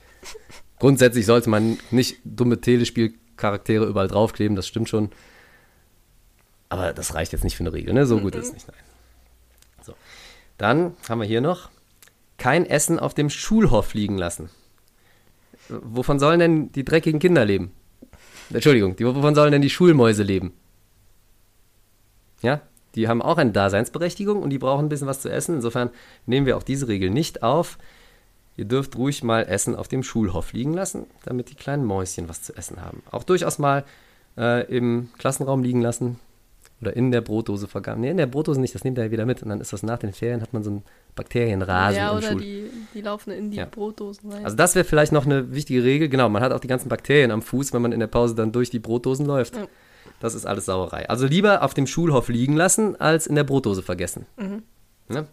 Grundsätzlich sollte man nicht dumme Telespielcharaktere überall draufkleben, das stimmt schon. Aber das reicht jetzt nicht für eine Regel, ne? So gut ist es nicht, nein. So. Dann haben wir hier noch kein Essen auf dem Schulhof liegen lassen. Wovon sollen denn die dreckigen Kinder leben? Entschuldigung, die, wovon sollen denn die Schulmäuse leben? Ja, die haben auch eine Daseinsberechtigung und die brauchen ein bisschen was zu essen. Insofern nehmen wir auch diese Regel nicht auf. Ihr dürft ruhig mal Essen auf dem Schulhof liegen lassen, damit die kleinen Mäuschen was zu essen haben. Auch durchaus mal äh, im Klassenraum liegen lassen oder in der Brotdose vergaben. Nee, in der Brotdose nicht, das nimmt er ja wieder mit. Und dann ist das nach den Ferien, hat man so einen Bakterienrasen Ja, im oder Schul. die, die laufen in die Ja. Brotdosen rein. Also das wäre vielleicht noch eine wichtige Regel. Genau, man hat auch die ganzen Bakterien am Fuß, wenn man in der Pause dann durch die Brotdosen läuft. Ja. Das ist alles Sauerei. Also lieber auf dem Schulhof liegen lassen, als in der Brotdose vergessen. Mhm. Ne?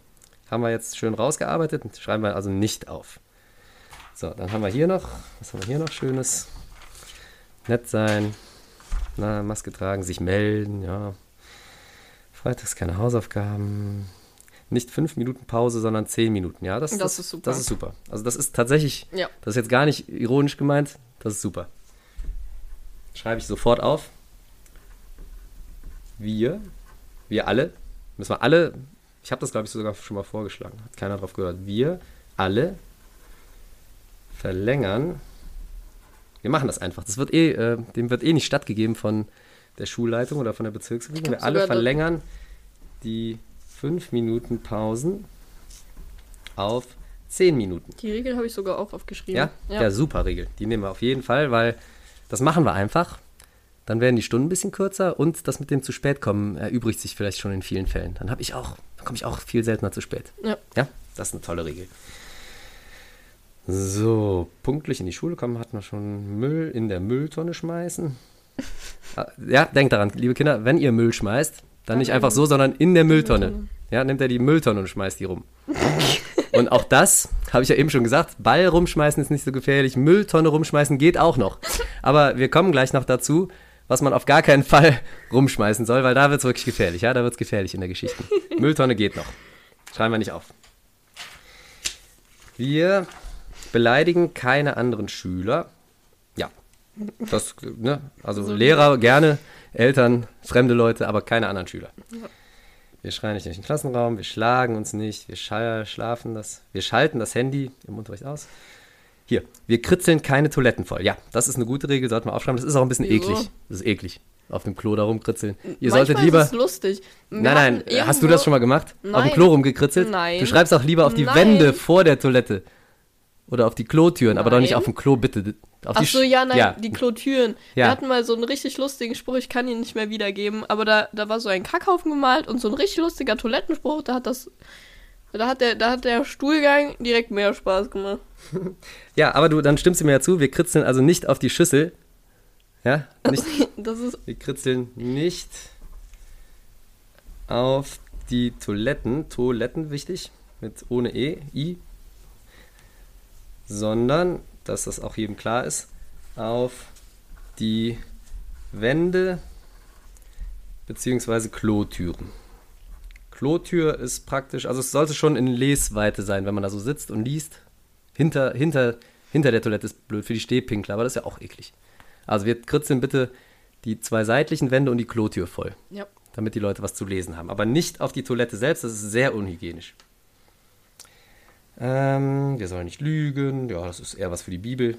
Haben wir jetzt schön rausgearbeitet. Schreiben wir also nicht auf. So, dann haben wir hier noch, was haben wir hier noch Schönes? Nett sein, na, Maske tragen, sich melden, ja. Freitags keine Hausaufgaben. Nicht fünf Minuten Pause, sondern zehn Minuten. Ja, das, Das ist super. Das ist super. Also das ist tatsächlich, Ja. das ist jetzt gar nicht ironisch gemeint, das ist super. Schreibe ich sofort auf. Wir, wir alle, müssen wir alle, ich habe das glaube ich sogar schon mal vorgeschlagen, hat keiner drauf gehört. Wir alle verlängern, wir machen das einfach. Das wird eh, äh, dem wird eh nicht stattgegeben von der Schulleitung oder von der Bezirksregierung. Wir alle verlängern die fünf Minuten Pausen auf zehn Minuten. Die Regel habe ich sogar auch aufgeschrieben. Ja? ja? super Regel. Die nehmen wir auf jeden Fall, weil das machen wir einfach. Dann werden die Stunden ein bisschen kürzer und das mit dem zu spät kommen erübrigt sich vielleicht schon in vielen Fällen. Dann habe ich auch, komme ich auch viel seltener zu spät. Ja. Ja, das ist eine tolle Regel. So, pünktlich in die Schule kommen, hat man schon Müll in der Mülltonne schmeißen. [LAUGHS] Ah, Ja, denkt daran, liebe Kinder, wenn ihr Müll schmeißt, Dann nicht einfach so, sondern in der Mülltonne. Ja, nimmt er die Mülltonne und schmeißt die rum. [LAUGHS] Und auch das, habe ich ja eben schon gesagt, Ball rumschmeißen ist nicht so gefährlich, Mülltonne rumschmeißen geht auch noch. Aber wir kommen gleich noch dazu, was man auf gar keinen Fall rumschmeißen soll, weil da wird es wirklich gefährlich. Ja, da wird es gefährlich in der Geschichte. [LAUGHS] Mülltonne geht noch. Schreiben wir nicht auf. Wir beleidigen keine anderen Schüler. Ja, das, ne, also So Lehrer gerne, Eltern, fremde Leute, aber keine anderen Schüler. Wir schreien nicht durch den Klassenraum, wir schlagen uns nicht, wir schlafen das, wir schalten das Handy im Unterricht aus. Hier, wir kritzeln keine Toiletten voll. Ja, das ist eine gute Regel, sollten wir aufschreiben. Das ist auch ein bisschen Wieso? eklig. Das ist eklig. Auf dem Klo da rumkritzeln. Ihr Manchmal solltet lieber. Ist es lustig. Wir Nein, nein, hast du das schon mal gemacht? Auf dem Nein. Klo rumgekritzelt? Nein. Du schreibst auch lieber auf die Nein. Wände vor der Toilette. Oder auf die Klotüren, aber doch nicht Nein. auf dem Klo, bitte. Auf Ach so, ja, nein, ja. die Klotüren. Ja. Wir hatten mal so einen richtig lustigen Spruch, ich kann ihn nicht mehr wiedergeben, aber da, da war so ein Kackhaufen gemalt und so ein richtig lustiger Toilettenspruch, da hat das. Da hat der, da hat der Stuhlgang direkt mehr Spaß gemacht. [LAUGHS] ja, aber du, dann stimmst du mir ja zu, wir kritzeln also nicht auf die Schüssel. Ja, nicht, Das ist. wir kritzeln nicht auf die Toiletten. Toiletten, wichtig, mit ohne E, I. Sondern, dass das auch jedem klar ist, auf die Wände beziehungsweise Klotüren. Klotür ist praktisch, also es sollte schon in Lesweite sein, wenn man da so sitzt und liest. Hinter, hinter, hinter der Toilette ist blöd für die Stehpinkler, aber das ist ja auch eklig. Also wir kritzeln bitte die zwei seitlichen Wände und die Klotür voll, Ja. damit die Leute was zu lesen haben. Aber nicht auf die Toilette selbst, das ist sehr unhygienisch. Ähm, wir sollen nicht lügen, ja, das ist eher was für die Bibel.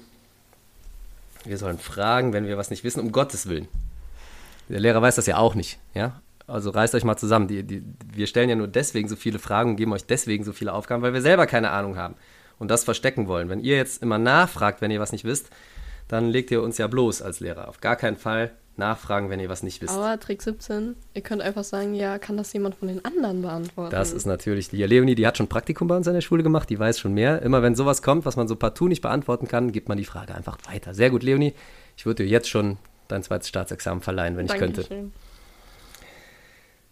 Wir sollen fragen, wenn wir was nicht wissen, um Gottes Willen. Der Lehrer weiß das ja auch nicht, ja. Also reißt euch mal zusammen. Die, die, wir stellen ja nur deswegen so viele Fragen und geben euch deswegen so viele Aufgaben, weil wir selber keine Ahnung haben und das verstecken wollen. Wenn ihr jetzt immer nachfragt, wenn ihr was nicht wisst, dann legt ihr uns ja bloß als Lehrer. Auf gar keinen Fall nachfragen, wenn ihr was nicht wisst. Aber Trick 17, ihr könnt einfach sagen, ja, kann das jemand von den anderen beantworten? Das ist natürlich die Leonie, die hat schon Praktikum bei uns an der Schule gemacht, die weiß schon mehr. Immer wenn sowas kommt, was man so partout nicht beantworten kann, gibt man die Frage einfach weiter. Sehr gut, Leonie. Ich würde dir jetzt schon dein zweites Staatsexamen verleihen, wenn ich könnte.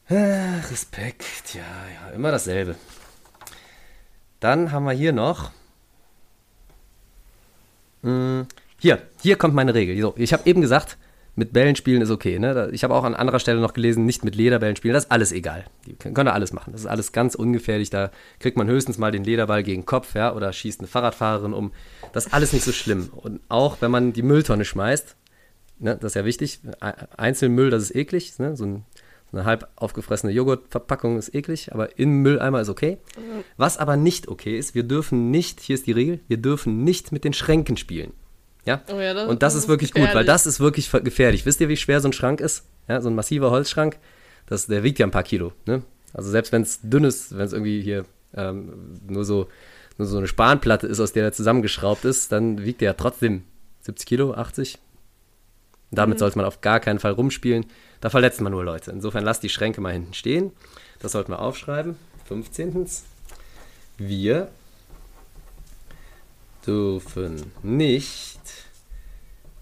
Respekt, ja, ja, immer dasselbe. Dann haben wir hier noch. Hm, hier, hier kommt meine Regel. So, ich habe eben gesagt, mit Bällen spielen ist okay. Ne? Ich habe auch an anderer Stelle noch gelesen, nicht mit Lederbällen spielen, das ist alles egal. Die können, da alles machen. Das ist alles ganz ungefährlich. Da kriegt man höchstens mal den Lederball gegen den Kopf, ja, oder schießt eine Fahrradfahrerin um. Das ist alles nicht so schlimm. Und auch wenn man die Mülltonne schmeißt, ne, das ist ja wichtig, Einzelmüll, das ist eklig, ne? so ein eine halb aufgefressene Joghurtverpackung ist eklig, aber im Mülleimer ist okay. Was aber nicht okay ist, wir dürfen nicht, hier ist die Regel, wir dürfen nicht mit den Schränken spielen. Ja? Oh ja, das- Und das, das ist wirklich gut, weil gefährlich. das ist wirklich gefährlich. Wisst ihr, wie schwer so ein Schrank ist? Ja, so ein massiver Holzschrank, das, der wiegt ja ein paar Kilo. Ne? Also selbst wenn es dünn ist, wenn es irgendwie hier ähm, nur, so, nur so eine Spanplatte ist, aus der er zusammengeschraubt ist, dann wiegt der ja trotzdem 70 Kilo, 80. Und damit sollte man auf gar keinen Fall rumspielen. Da verletzt man nur Leute. Insofern lasst die Schränke mal hinten stehen. Das sollten wir aufschreiben. 15. Wir dürfen nicht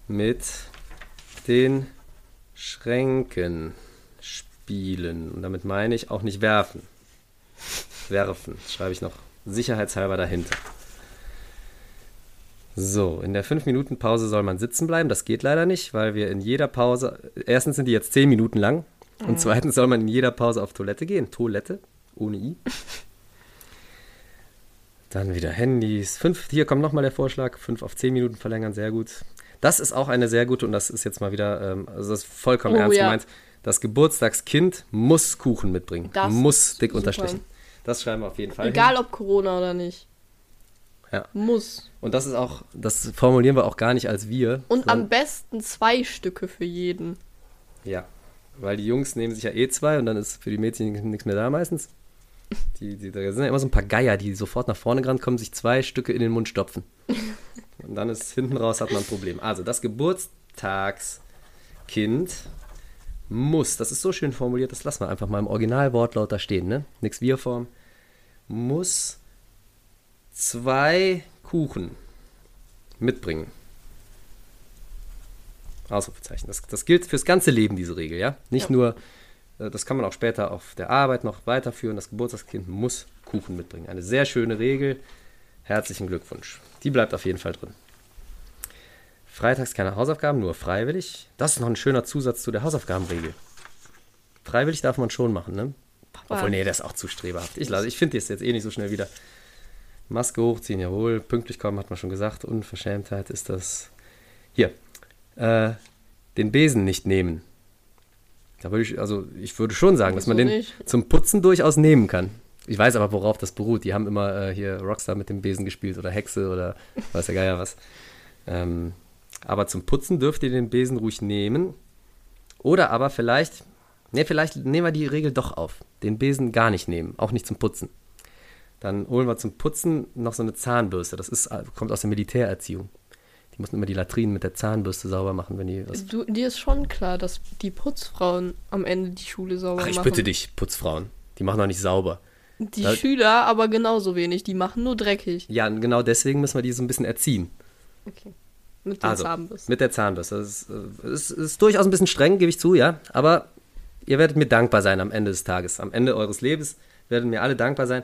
mit den Schränken spielen. Und damit meine ich auch nicht werfen. Werfen. Schreibe ich noch sicherheitshalber dahinter. So, in der 5-Minuten-Pause soll man sitzen bleiben. Das geht leider nicht, weil wir in jeder Pause, erstens sind die jetzt 10 Minuten lang und zweitens soll man in jeder Pause auf Toilette gehen. Toilette, ohne I. [LAUGHS] Dann wieder Handys. Fünf, hier kommt nochmal der Vorschlag, 5 auf 10 Minuten verlängern, sehr gut. Das ist auch eine sehr gute und das ist jetzt mal wieder, ähm, also das ist vollkommen Oh, ernst ja. gemeint. Das Geburtstagskind muss Kuchen mitbringen. Das muss dick unterstrichen. Das schreiben wir auf jeden Fall. Egal hin. ob Corona oder nicht. Ja. Muss. Und das ist auch, das formulieren wir auch gar nicht als wir. Und am besten zwei Stücke für jeden. Ja, weil die Jungs nehmen sich ja eh zwei und dann ist für die Mädchen nichts mehr da meistens. Die, die, da sind ja immer so ein paar Geier, die sofort nach vorne gerannt kommen, sich zwei Stücke in den Mund stopfen. [LAUGHS] Und dann ist hinten raus hat man ein Problem. Also das Geburtstagskind muss, das ist so schön formuliert, das lassen wir einfach mal im Originalwortlaut da stehen, ne? Nix Wir-Form. Muss zwei Kuchen mitbringen. Ausrufezeichen. Das, das gilt fürs ganze Leben, diese Regel, ja? Nicht Ja. nur Äh, Das kann man auch später auf der Arbeit noch weiterführen. Das Geburtstagskind muss Kuchen mitbringen. Eine sehr schöne Regel. Herzlichen Glückwunsch. Die bleibt auf jeden Fall drin. Freitags keine Hausaufgaben, nur freiwillig. Das ist noch ein schöner Zusatz zu der Hausaufgabenregel. Freiwillig darf man schon machen, ne? Obwohl, nee, das ist auch zu streberhaft. Ich, ich finde das jetzt eh nicht so schnell wieder. Maske hochziehen, jawohl. Pünktlich kommen, hat man schon gesagt. Unverschämtheit ist das. Hier. Äh, den Besen nicht nehmen. Da würde ich, also ich würde schon sagen, dass man den nicht? zum Putzen durchaus nehmen kann. Ich weiß aber, worauf das beruht. Die haben immer äh, hier Rockstar mit dem Besen gespielt oder Hexe oder weiß der Geier was. Ähm, aber zum Putzen dürft ihr den Besen ruhig nehmen. Oder aber vielleicht, ne, vielleicht nehmen wir die Regel doch auf. Den Besen gar nicht nehmen, auch nicht zum Putzen. Dann holen wir zum Putzen noch so eine Zahnbürste. Das ist, kommt aus der Militärerziehung. Die mussten immer die Latrinen mit der Zahnbürste sauber machen, wenn die was. Du, dir ist schon klar, dass die Putzfrauen am Ende die Schule sauber Ach, ich machen. bitte dich, Putzfrauen. Die machen doch nicht sauber. Die Da- Schüler aber genauso wenig. Die machen nur dreckig. Ja, und genau deswegen müssen wir die so ein bisschen erziehen. Okay. Mit den Also, Zahnbürsten. mit der Zahnbürste. Das ist, äh, ist, ist durchaus ein bisschen streng, gebe ich zu, ja. Aber ihr werdet mir dankbar sein am Ende des Tages. Am Ende eures Lebens werden mir alle dankbar sein.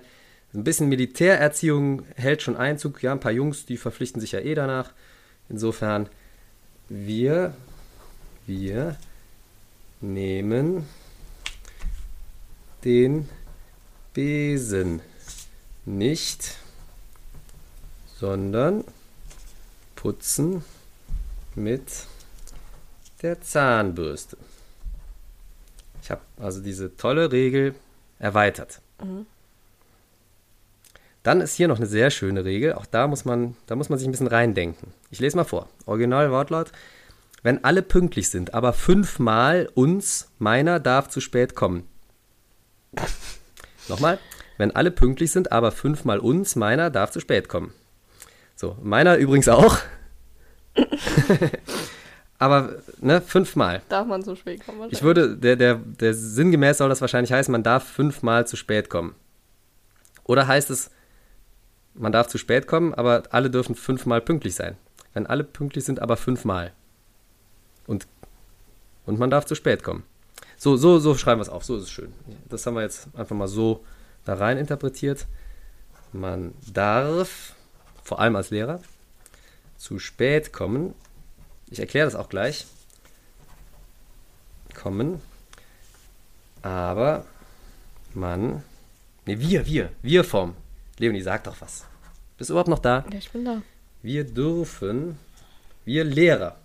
Ein bisschen Militärerziehung hält schon Einzug. Ja, ein paar Jungs, die verpflichten sich ja eh danach. Insofern, wir, wir nehmen den Besen nicht, sondern putzen mit der Zahnbürste. Ich habe also diese tolle Regel erweitert. Dann ist hier noch eine sehr schöne Regel. Auch da muss man, da muss man sich ein bisschen reindenken. Ich lese mal vor. Original Wortlaut. Wenn alle pünktlich sind, aber fünfmal uns, meiner darf zu spät kommen. Nochmal. Wenn alle pünktlich sind, aber fünfmal uns, meiner darf zu spät kommen. So, meiner übrigens auch. [LAUGHS] aber, ne, fünfmal. Darf man so spät kommen? Ich würde, der, der, der sinngemäß soll das wahrscheinlich heißen, man darf fünfmal zu spät kommen. Oder heißt es, man darf zu spät kommen, aber alle dürfen fünfmal pünktlich sein. Wenn alle pünktlich sind, aber fünfmal. Und, und man darf zu spät kommen. So, so, so schreiben wir es auf, so ist es schön. Das haben wir jetzt einfach mal so da rein interpretiert. Man darf, vor allem als Lehrer, zu spät kommen. Ich erkläre das auch gleich. Kommen. Aber man. Ne, wir, wir, wir Form. Leonie, sag doch was. Bist du überhaupt noch da? Ja, ich bin da. Wir dürfen, wir Lehrer.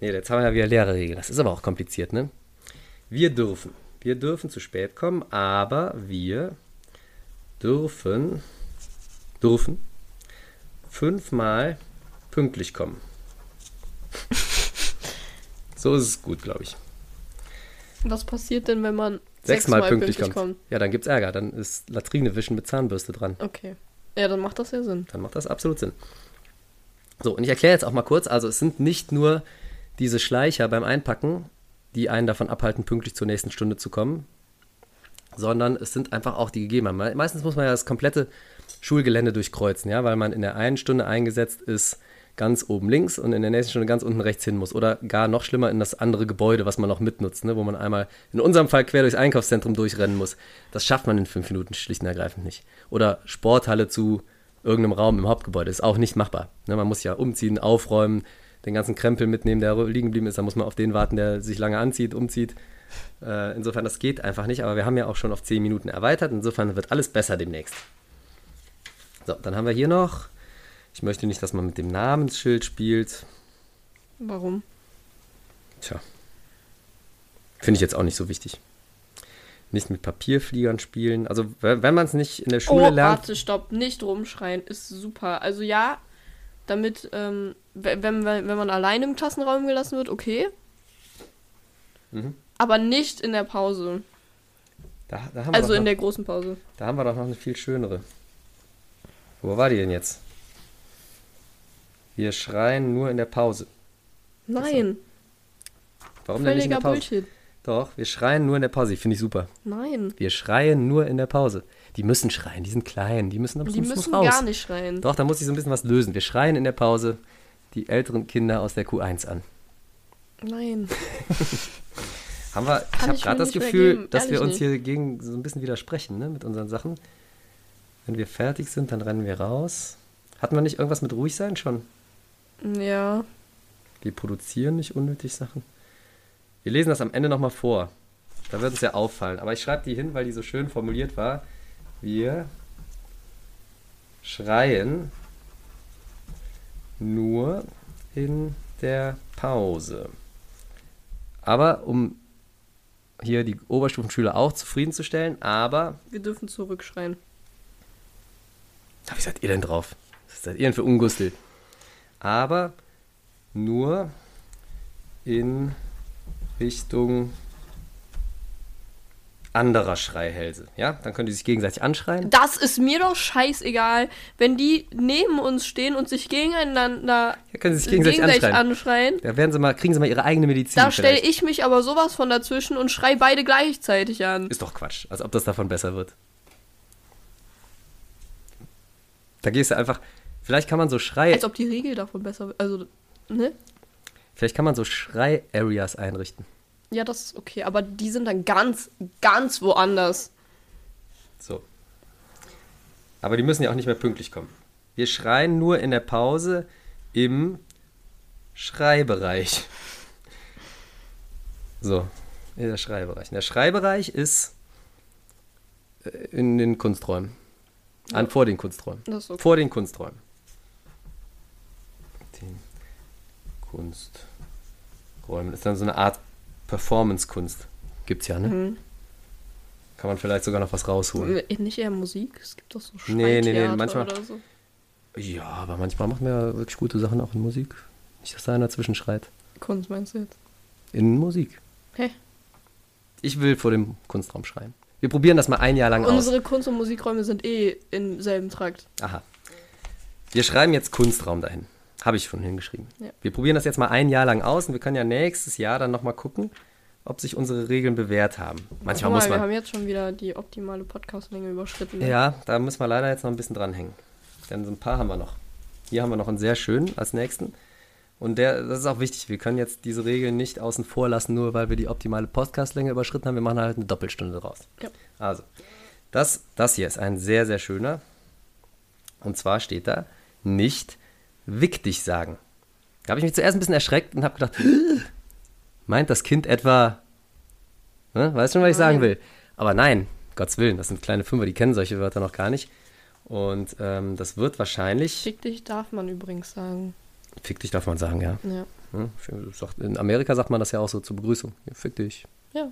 Ne, jetzt haben wir ja wieder Lehrerregeln. Das ist aber auch kompliziert, ne? Wir dürfen. Wir dürfen zu spät kommen, aber wir dürfen, dürfen fünfmal pünktlich kommen. [LAUGHS] so ist es gut, glaube ich. Was passiert denn, wenn man Sechsmal sechsmal pünktlich, kommt. kommt? Ja, dann gibt's Ärger. Dann ist Latrine wischen mit Zahnbürste dran. Okay. Ja, dann macht das ja Sinn. Dann macht das absolut Sinn. So, und ich erkläre jetzt auch mal kurz, also es sind nicht nur diese Schleicher beim Einpacken, die einen davon abhalten, pünktlich zur nächsten Stunde zu kommen, sondern es sind einfach auch die Gegebenheiten. Me- Meistens muss man ja das komplette Schulgelände durchkreuzen, ja, weil man in der einen Stunde eingesetzt ist ganz oben links und in der nächsten Stunde ganz unten rechts hin muss. Oder gar noch schlimmer in das andere Gebäude, was man noch mitnutzt, ne, wo man einmal in unserem Fall quer durchs Einkaufszentrum durchrennen muss. Das schafft man in fünf Minuten schlicht und ergreifend nicht. Oder Sporthalle zu irgendeinem Raum im Hauptgebäude ist auch nicht machbar. Ne, man muss ja umziehen, aufräumen, den ganzen Krempel mitnehmen, der liegen geblieben ist. Da muss man auf den warten, der sich lange anzieht, umzieht. Äh, insofern, das geht einfach nicht. Aber wir haben ja auch schon auf zehn Minuten erweitert. Insofern wird alles besser demnächst. So, dann haben wir hier noch. Ich möchte nicht, dass man mit dem Namensschild spielt. Warum? Tja. Finde ich jetzt auch nicht so wichtig. Nicht mit Papierfliegern spielen. Also, wenn man es nicht in der Schule oh, lernt. warte, stopp. Nicht rumschreien. Ist super. Also ja, damit, ähm, we- wenn, wenn, wenn man alleine im Klassenraum gelassen wird, okay. Mhm. Aber nicht in der Pause. Da, da, haben wir Also in noch, der großen Pause. da haben wir doch noch eine viel schönere. Wo war die denn jetzt? Wir schreien nur in der Pause. Nein. Warum denn nicht in Völliger der Pause? Bullshit. Doch, wir schreien nur in der Pause. Die Finde ich super. Nein. Wir schreien nur in der Pause. Die müssen schreien, die sind klein, die müssen aber Die müssen raus. gar nicht schreien. Doch, da muss ich so ein bisschen was lösen. Wir schreien in der Pause die älteren Kinder aus der Q1 an. Nein. [LAUGHS] Haben wir, ich habe gerade das nicht Gefühl, geben, dass wir uns hier gegen so ein bisschen widersprechen, ne, mit unseren Sachen. Wenn wir fertig sind, dann rennen wir raus. Hatten wir nicht irgendwas mit ruhig sein schon? Ja. Wir produzieren nicht unnötig Sachen. Wir lesen das am Ende nochmal vor. Da wird uns ja auffallen. Aber ich schreibe die hin, weil die so schön formuliert war. Wir schreien nur in der Pause. Aber um hier die Oberstufenschüler auch zufriedenzustellen, aber Wir dürfen zurückschreien. wie seid ihr denn drauf? Was seid ihr denn für Ungustel? Aber nur in Richtung anderer Schreihälse. Ja, dann können die sich gegenseitig anschreien. Das ist mir doch scheißegal, wenn die neben uns stehen und sich gegeneinander Ja, können sie sich gegenseitig anschreien. anschreien. Da werden sie mal, kriegen sie mal ihre eigene Medizin. Da stelle ich mich aber sowas von dazwischen und schrei beide gleichzeitig an. Ist doch Quatsch, als ob das davon besser wird. Da gehst du einfach. Vielleicht kann man so Schrei. Als ob die Regel davon besser. Also, ne? Vielleicht kann man so Schrei-Areas einrichten. Ja, das ist okay. Aber die sind dann ganz, ganz woanders. So. Aber die müssen ja auch nicht mehr pünktlich kommen. Wir schreien nur in der Pause im Schreibereich. So, in der Schreibereich. Der Schreibereich ist äh, in den Kunsträumen. An, vor den Kunsträumen. Das ist okay. Vor den Kunsträumen. Den Kunsträumen. Das ist dann so eine Art Performance-Kunst. Gibt's ja, ne? Mhm. Kann man vielleicht sogar noch was rausholen. Äh, Nicht eher Musik? Es gibt doch so Nee, nee, nee, manchmal- oder so. Ja, aber manchmal machen wir ja wirklich gute Sachen auch in Musik. Nicht, dass da einer zwischenschreit. Kunst meinst du jetzt? In Musik. Hä? Ich will vor dem Kunstraum schreien. Wir probieren das mal ein Jahr lang aus. Unsere Kunst- und Musikräume sind eh im selben Trakt. Aha. Wir schreiben jetzt Kunstraum dahin. Habe ich schon hingeschrieben. Ja. Wir probieren das jetzt mal ein Jahr lang aus und wir können ja nächstes Jahr dann nochmal gucken, ob sich unsere Regeln bewährt haben. Manchmal mal, muss wir man. haben jetzt schon wieder die optimale Podcastlänge überschritten. ne? Ja, da müssen wir leider jetzt noch ein bisschen dranhängen. Denn so ein paar haben wir noch. Hier haben wir noch einen sehr schönen als nächsten. Und der, das ist auch wichtig. Wir können jetzt diese Regeln nicht außen vor lassen, nur weil wir die optimale Podcastlänge überschritten haben. Wir machen halt eine Doppelstunde draus. Ja. Also, das, das hier ist ein sehr, sehr schöner. Und zwar steht da, nicht wichtig sagen. Da habe ich mich zuerst ein bisschen erschreckt und habe gedacht, [GASPS] meint das Kind etwa, ne, weißt schon, was ich sagen will? Aber nein, Gottes Willen, das sind kleine Fünfer, die kennen solche Wörter noch gar nicht. Und ähm, das wird wahrscheinlich, Fick dich darf man übrigens sagen. fick dich darf man sagen, ja. Ja. Hm, In Amerika sagt man das ja auch so zur Begrüßung. Fick dich. Ja.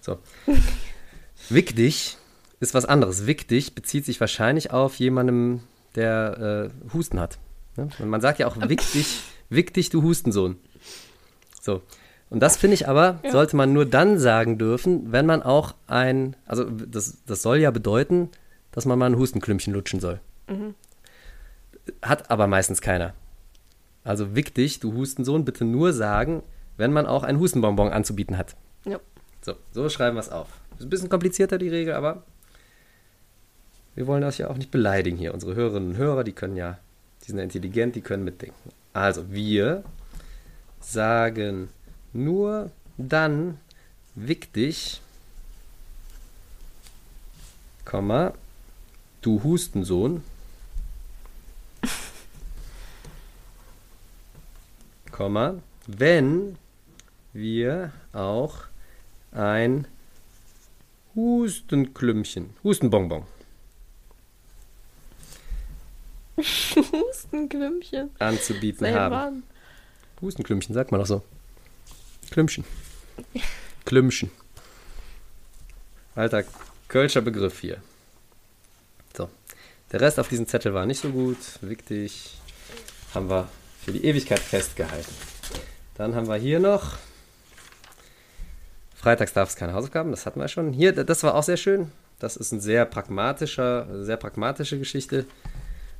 So. [LAUGHS] Wick dich ist was anderes. Wick dich bezieht sich wahrscheinlich auf jemandem, der äh, Husten hat. Ne? Und man sagt ja auch, wick dich, wick dich, du Hustensohn. So. Und das finde ich aber, Ja. sollte man nur dann sagen dürfen, wenn man auch ein, also das, das soll ja bedeuten, dass man mal ein Hustenklümpchen lutschen soll. Hat aber meistens keiner. Also wick dich, du Hustensohn, bitte nur sagen, wenn man auch ein Hustenbonbon anzubieten hat. Ja. So, so schreiben wir es auf. Ist ein bisschen komplizierter, die Regel, aber wir wollen das ja auch nicht beleidigen hier. Unsere Hörerinnen und Hörer, die können ja, die sind intelligent, die können mitdenken. Also, wir sagen nur dann wick dich, Komma, du Hustensohn, Komma, wenn wir auch ein Hustenklümpchen, Hustenbonbon Hustenklümpchen. anzubieten Selber haben. an. Hustenklümpchen, sagt man doch so. Klümpchen. Klümpchen. Alter Kölscher Begriff hier. So. Der Rest auf diesem Zettel war nicht so gut. Wichtig. Haben wir für die Ewigkeit festgehalten. Dann haben wir hier noch. Freitags darf es keine Hausaufgaben, das hatten wir schon. Hier, das war auch sehr schön. Das ist ein sehr pragmatischer, sehr pragmatische Geschichte.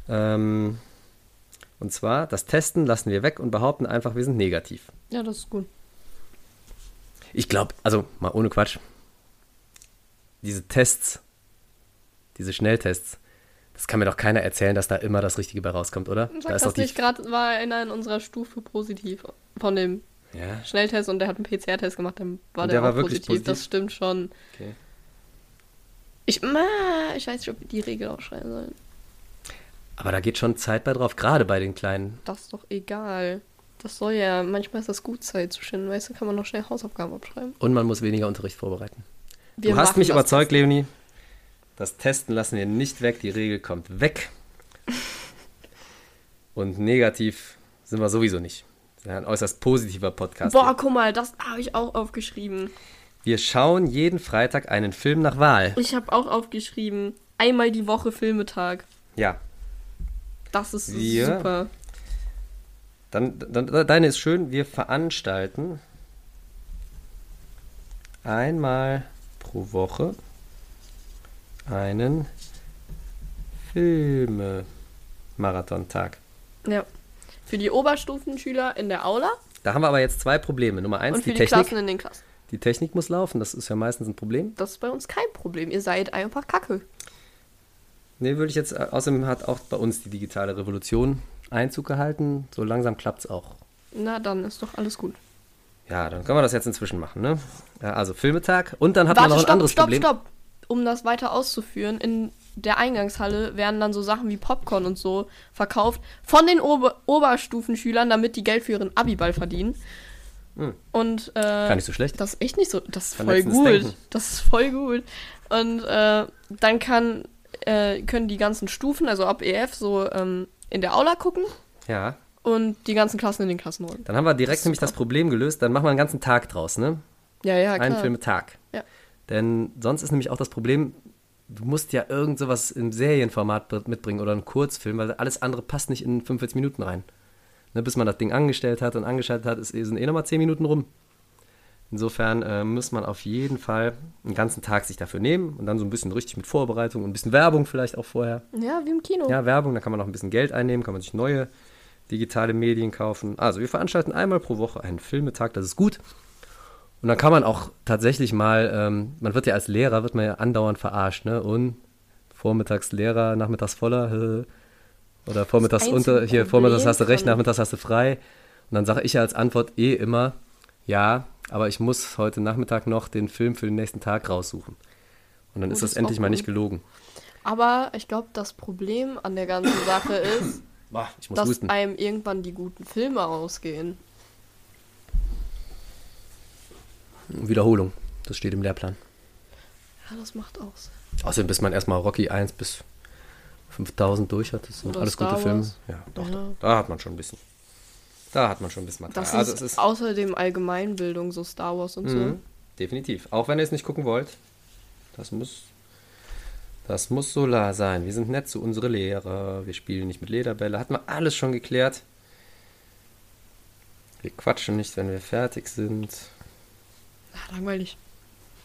Ähm, und zwar, das Testen lassen wir weg und behaupten einfach, wir sind negativ. Ja, das ist gut. Ich glaube, also mal ohne Quatsch, diese Tests, diese Schnelltests, das kann mir doch keiner erzählen, dass da immer das Richtige bei rauskommt, oder? Sag da ist das nicht, gerade war einer in unserer Stufe positiv von dem Ja. Schnelltest und der hat einen PCR-Test gemacht, dann war Und der, der war wirklich positiv. Das positiv? stimmt schon. Okay. Ich, ma, ich weiß nicht, ob wir die Regel aufschreiben sollen. Aber da geht schon Zeit bei drauf, gerade bei den kleinen. Das ist doch egal. Das soll ja, manchmal ist das gut, Zeit zu schinden, weißt du, kann man noch schnell Hausaufgaben abschreiben. Und man muss weniger Unterricht vorbereiten. Wir du hast mich überzeugt, Leonie. Das Testen lassen wir nicht weg. Die Regel kommt weg. [LAUGHS] Und negativ sind wir sowieso nicht. Das ist ja ein äußerst positiver Podcast. Boah, hier. guck mal, das habe ich auch aufgeschrieben. Wir schauen jeden Freitag einen Film nach Wahl. Ich habe auch aufgeschrieben, einmal die Woche Filmetag. Ja. Das ist Wir- super. Dann, dann, deine ist schön. Wir veranstalten einmal pro Woche einen Filme-Marathontag. Ja. Für die Oberstufenschüler in der Aula Da haben wir aber jetzt zwei Probleme. Nummer eins, und für die die, Technik. Klassen in den Klassen. Die Technik muss laufen, das ist ja meistens ein Problem. Das ist bei uns kein Problem. Ihr seid einfach kacke. Nee, würde ich jetzt, äh, außerdem hat auch bei uns die digitale Revolution Einzug gehalten. So langsam klappt es auch. Na, dann ist doch alles gut. Ja, dann können wir das jetzt inzwischen machen, ne? Ja, also Filmetag und dann hat man noch ein stopp, anderes stopp, Problem. stopp. Um das weiter auszuführen, in der Eingangshalle werden dann so Sachen wie Popcorn und so verkauft von den Ober Oberstufenschülern, damit die Geld für ihren Abiball verdienen. Und äh, Gar nicht so schlecht. das ist echt nicht so, das ist voll gut. Denken. Das ist voll gut. Und äh, dann kann, äh, können die ganzen Stufen, also ab EF, so ähm, in der Aula gucken Ja, und die ganzen Klassen in den Klassenräumen. dann haben wir direkt Das nämlich das. Problem gelöst. Dann machen wir einen ganzen Tag draus, ne? Ja, ja, klar. Einen Filmetag. Ja. Denn sonst ist nämlich auch das Problem, du musst ja irgend sowas im Serienformat mitbringen oder einen Kurzfilm, weil alles andere passt nicht in 45 Minuten rein. Ne, bis man das Ding angestellt hat und angeschaltet hat, ist, sind eh nochmal 10 Minuten rum. Insofern äh, muss man auf jeden Fall einen ganzen Tag sich dafür nehmen und dann so ein bisschen richtig mit Vorbereitung und ein bisschen Werbung vielleicht auch vorher. Ja, wie im Kino. Ja, Werbung, da kann man noch ein bisschen Geld einnehmen, kann man sich neue digitale Medien kaufen. Also wir veranstalten einmal pro Woche einen Filmetag, das ist gut. Und dann kann man auch tatsächlich mal, ähm, man wird ja als Lehrer, wird man ja andauernd verarscht, ne? Und vormittags Lehrer, nachmittags voller, äh, oder vormittags unter, hier, vormittags hast du recht, nachmittags hast du frei. Und dann sage ich ja als Antwort eh immer, ja, aber ich muss heute Nachmittag noch den Film für den nächsten Tag raussuchen. Und dann Oh, ist das das endlich mal gut. nicht gelogen. Aber ich glaube, das Problem an der ganzen Sache [COUGHS] ist, dass husten. einem irgendwann die guten Filme ausgehen. Wiederholung, das steht im Lehrplan. Ja, das macht aus. Außerdem, bis man erstmal Rocky 1 bis 5000 durch hat, das sind Oder alles Star gute Filme. Ja, doch, Ja. doch, da hat man schon ein bisschen. Da hat man schon ein bisschen Material. Das also ist, es ist außerdem Allgemeinbildung, so Star Wars und Mhm, definitiv. Auch wenn ihr es nicht gucken wollt, das muss, das muss Solar sein. Wir sind nett zu unsere Lehrer. Wir spielen nicht mit Lederbälle. Hatten wir alles schon geklärt. Wir quatschen nicht, wenn wir fertig sind. so. Ah, langweilig.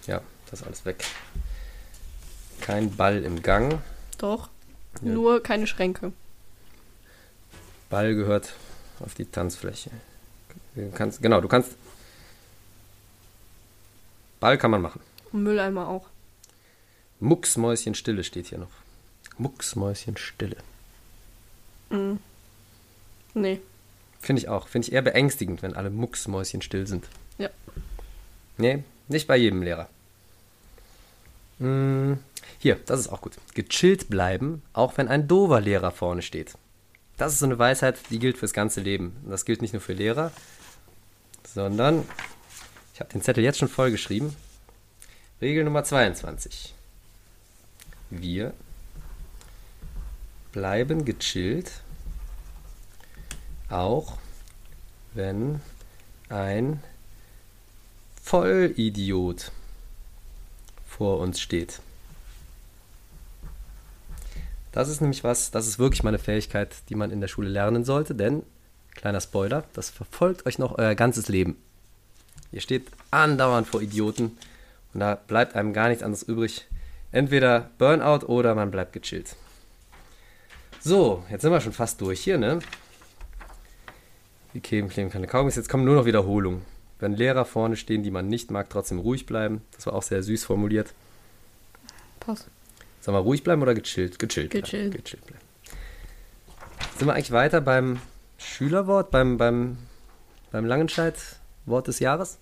Ja, das ist alles weg. Kein Ball im Gang. Doch. Ja. Nur keine Schränke. Ball gehört auf die Tanzfläche. Du kannst, genau, du kannst. Ball kann man machen. Und Mülleimer auch. Mucksmäuschen Stille steht hier noch. Mucksmäuschen Stille. Mhm. Nee. Finde ich auch. Finde ich eher beängstigend, wenn alle Mucksmäuschen still sind. Ja. Nee, nicht bei jedem Lehrer. Mm, Hier, das ist auch gut. Gechillt bleiben, auch wenn ein dover Lehrer vorne steht. Das ist so eine Weisheit, die gilt fürs ganze Leben. Und das gilt nicht nur für Lehrer, sondern ich habe den Zettel jetzt schon vollgeschrieben. Regel Nummer 22. Wir bleiben gechillt, auch wenn ein Vollidiot vor uns steht. Das ist nämlich was, das ist wirklich mal eine Fähigkeit, die man in der Schule lernen sollte, denn, kleiner Spoiler, das verfolgt euch noch euer ganzes Leben. Ihr steht andauernd vor Idioten und da bleibt einem gar nichts anderes übrig. Entweder Burnout oder man bleibt gechillt. So, jetzt sind wir schon fast durch hier, ne? Wie kleben, kleben keine Kaugummis. Jetzt kommen nur noch Wiederholungen. Wenn Lehrer vorne stehen, die man nicht mag, trotzdem ruhig bleiben. Das war auch sehr süß formuliert. Pass. Sollen wir ruhig bleiben oder gechillt? Gechillt. bleiben. Gechillt. Gechillt bleiben. Sind wir eigentlich weiter beim Schülerwort, beim, beim, beim Langenscheid Wort des Jahres?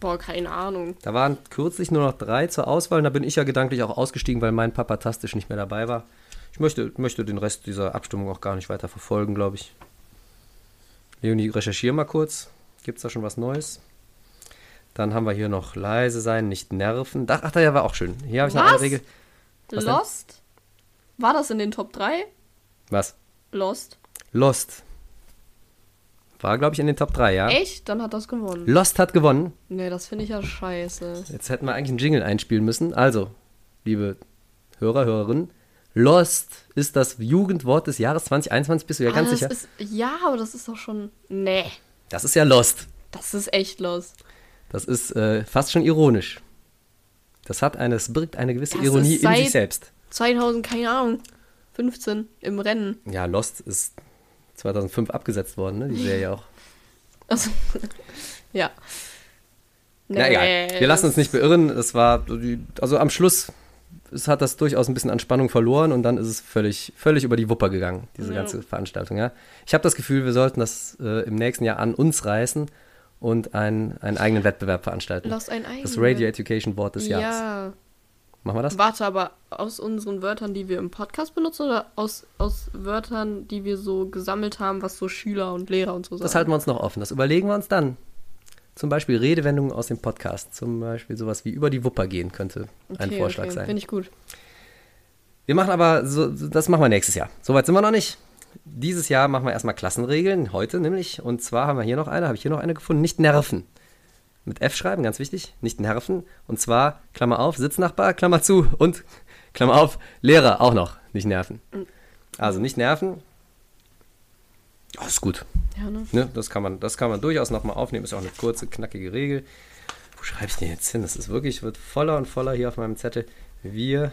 Boah, keine Ahnung. Da waren kürzlich nur noch drei zur Auswahl und da bin ich ja gedanklich auch ausgestiegen, weil mein Papa tastisch nicht mehr dabei war. Ich möchte, möchte den Rest dieser Abstimmung auch gar nicht weiter verfolgen, glaube ich. Leonie, recherchiere mal kurz. Gibt es da schon was Neues? Dann haben wir hier noch leise sein, nicht nerven. Ach, ach da war auch schön. Hier habe ich noch eine Was? Regel. Was denn? Lost? War das in den Top 3? Was? Lost. Lost. War, glaube ich, in den Top 3, ja? Echt? Dann hat das gewonnen. Lost hat gewonnen. Nee, das finde ich ja scheiße. Jetzt hätten wir eigentlich einen Jingle einspielen müssen. Also, liebe Hörer, Hörerinnen, Lost ist das Jugendwort des Jahres 2021. Bist du ja ganz Ah, sicher? das Ist, ja, aber das ist doch schon. Nee. das ist ja Lost. Das ist echt Lost. Das ist äh, fast schon ironisch. Das hat eine, es birgt eine gewisse Das Ironie in sich selbst. 2000, keine Ahnung. 15 im Rennen. Ja, Lost ist 2005 abgesetzt worden, ne? Die Serie auch. Also, [LAUGHS] ja. Na egal. Wir lassen uns nicht beirren. Es war, also am Schluss es hat das durchaus ein bisschen an Spannung verloren und dann ist es völlig, völlig über die Wupper gegangen, diese Ja. ganze Veranstaltung. Ja. Ich habe das Gefühl, wir sollten das äh, im nächsten Jahr an uns reißen und einen, einen eigenen Wettbewerb veranstalten. Lass ein eigenes. Das Radio Education Wort des Jahres. Ja. Machen wir das? Warte, aber aus unseren Wörtern, die wir im Podcast benutzen oder aus, aus Wörtern, die wir so gesammelt haben, was so Schüler und Lehrer und so sagen? Das halten wir uns noch offen. Das überlegen wir uns dann. Zum Beispiel Redewendungen aus dem Podcast. Zum Beispiel sowas wie über die Wupper gehen könnte ein Okay, Vorschlag okay. sein. Finde ich gut. Wir machen aber, so, das machen wir nächstes Jahr. Soweit sind wir noch nicht. Dieses Jahr machen wir erstmal Klassenregeln, heute nämlich. Und zwar haben wir hier noch eine, habe ich hier noch eine gefunden, nicht nerven. Mit F schreiben, ganz wichtig, nicht nerven. Und zwar, Klammer auf, Sitznachbar, Klammer zu und, Klammer auf, Lehrer auch noch, nicht nerven. Also nicht nerven. Ja, ist gut. Ja, ne? Ne? Das, kann man, das kann man durchaus nochmal aufnehmen. Ist auch eine kurze, knackige Regel. Wo schreibe ich den jetzt hin? Das ist wirklich, wird voller und voller hier auf meinem Zettel. Wir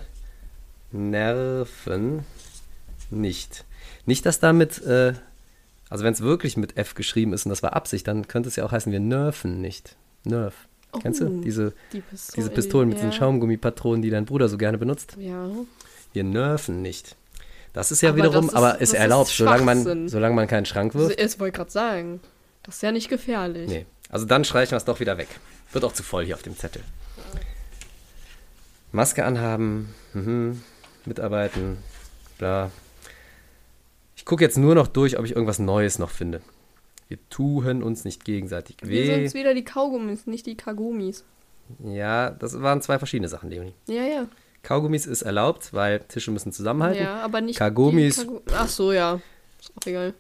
nerven nicht. Nicht, dass damit, äh, also wenn es wirklich mit F geschrieben ist und das war Absicht, dann könnte es ja auch heißen, wir nerven nicht. Nerf. Kennst du? Oh, Diese, Die Pistolen. diese Pistolen mit ja. diesen Schaumgummipatronen, die dein Bruder so gerne benutzt. Ja. Wir nerven nicht. Das ist ja Aber wiederum, ist- aber ist ist erlaubt, solange man, solange man keinen Schrank wirft. Das wollte gerade sagen. Das ist ja nicht gefährlich. Nee. Also dann streichen wir es doch wieder weg. Wird auch zu voll hier auf dem Zettel. Maske anhaben, mhm. mitarbeiten, bla. Ich gucke jetzt nur noch durch, ob ich irgendwas Neues noch finde. Wir tun uns nicht gegenseitig Wir weh. sind wieder die Kaugummis, nicht die Kagumis. Ja, das waren zwei verschiedene Sachen, Leonie. Ja, ja. Kaugummis ist erlaubt, weil Tische müssen zusammenhalten. Ja, aber nicht Kaugummis. Kagu Ach so, ja. Ist auch egal.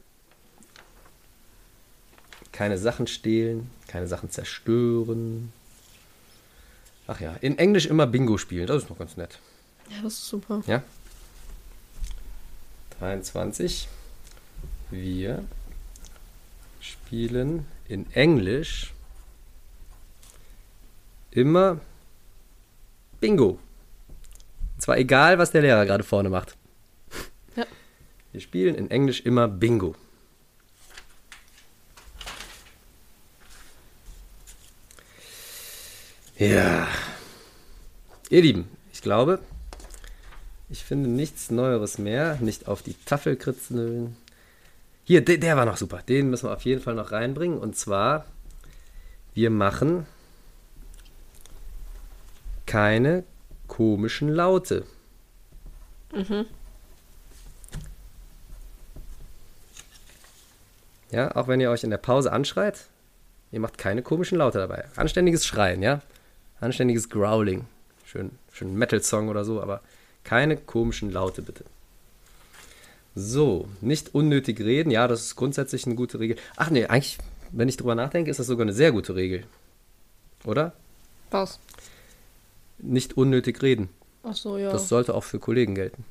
Keine Sachen stehlen, keine Sachen zerstören. Ach ja, in Englisch immer Bingo spielen, das ist noch ganz nett. Ja, das ist super. Ja. 23. Wir spielen in Englisch immer Bingo. Und zwar egal, was der Lehrer gerade vorne macht. Ja. Wir spielen in Englisch immer Bingo. Ja. Ihr Lieben, ich glaube, ich finde nichts Neueres mehr. Nicht auf die Tafel kritzeln. Hier, der, der war noch super. Den müssen wir auf jeden Fall noch reinbringen. Und zwar, wir machen keine komischen Laute. Ja, auch wenn ihr euch in der Pause anschreit, ihr macht keine komischen Laute dabei. Anständiges Schreien, ja? Anständiges Growling. Schön, schön Metal-Song oder so, aber keine komischen Laute bitte. So, nicht unnötig reden. Ja, das ist grundsätzlich eine gute Regel. Ach nee, eigentlich, wenn ich drüber nachdenke, ist das sogar eine sehr gute Regel. Oder? Was? Nicht unnötig reden. Ach so, ja. Das sollte auch für Kollegen gelten.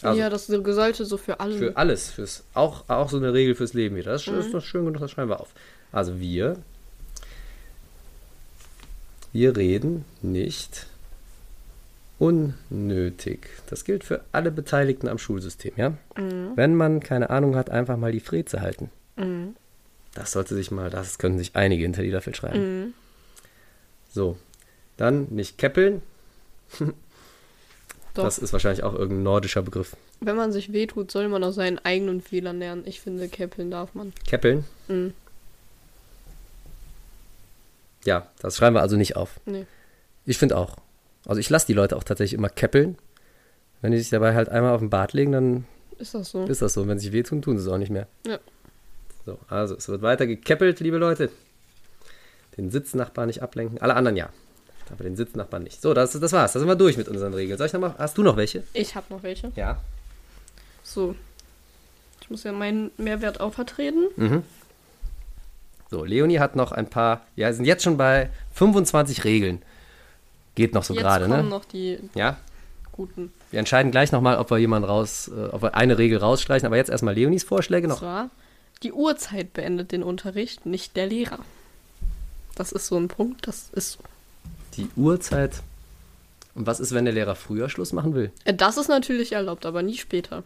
Also, ja, das sollte so für alle. Für alles. Fürs, auch, auch so eine Regel fürs Leben wieder. Das ist, ist doch schön genug, das schreiben wir auf. Also wir. Wir reden nicht unnötig. Das gilt für alle Beteiligten am Schulsystem, ja? Wenn man keine Ahnung hat, einfach mal die Freze halten. Das sollte sich mal, das können sich einige hinter die Löffel schreiben. So. Dann nicht keppeln. [LAUGHS] Das ist wahrscheinlich auch irgendein nordischer Begriff. Wenn man sich wehtut, soll man aus seinen eigenen Fehlern lernen. Ich finde, käppeln darf man. Keppeln. Mhm. Ja, das schreiben wir also nicht auf. Nee. Ich finde auch. Also ich lasse die Leute auch tatsächlich immer keppeln. Wenn die sich dabei halt einmal auf den Bart legen, dann Ist das so? ist das so. Wenn sie sich wehtun, tun sie es auch nicht mehr. Ja. So, also es wird weiter gekeppelt, liebe Leute. Den Sitznachbarn nicht ablenken. Alle anderen ja. Aber den Sitznachbarn nicht. So, das, das war's. Da sind wir durch mit unseren Regeln. Soll ich noch mal? Hast du noch welche? Ich habe noch welche. Ja. So. Ich muss ja meinen Mehrwert auch vertreten. So, Leonie hat noch ein paar. Ja, sind jetzt schon bei 25 Regeln. Geht noch so gerade, ne? noch die Ja. guten. Wir entscheiden gleich nochmal, ob wir jemanden raus, äh, ob wir eine Regel rausstreichen. Aber jetzt erstmal Leonies Vorschläge noch. zwar, die Uhrzeit beendet den Unterricht, nicht der Lehrer. Das ist so ein Punkt, das ist so. Die Uhrzeit. Und was ist, wenn der Lehrer früher Schluss machen will? Äh, Das ist natürlich erlaubt, aber nie später.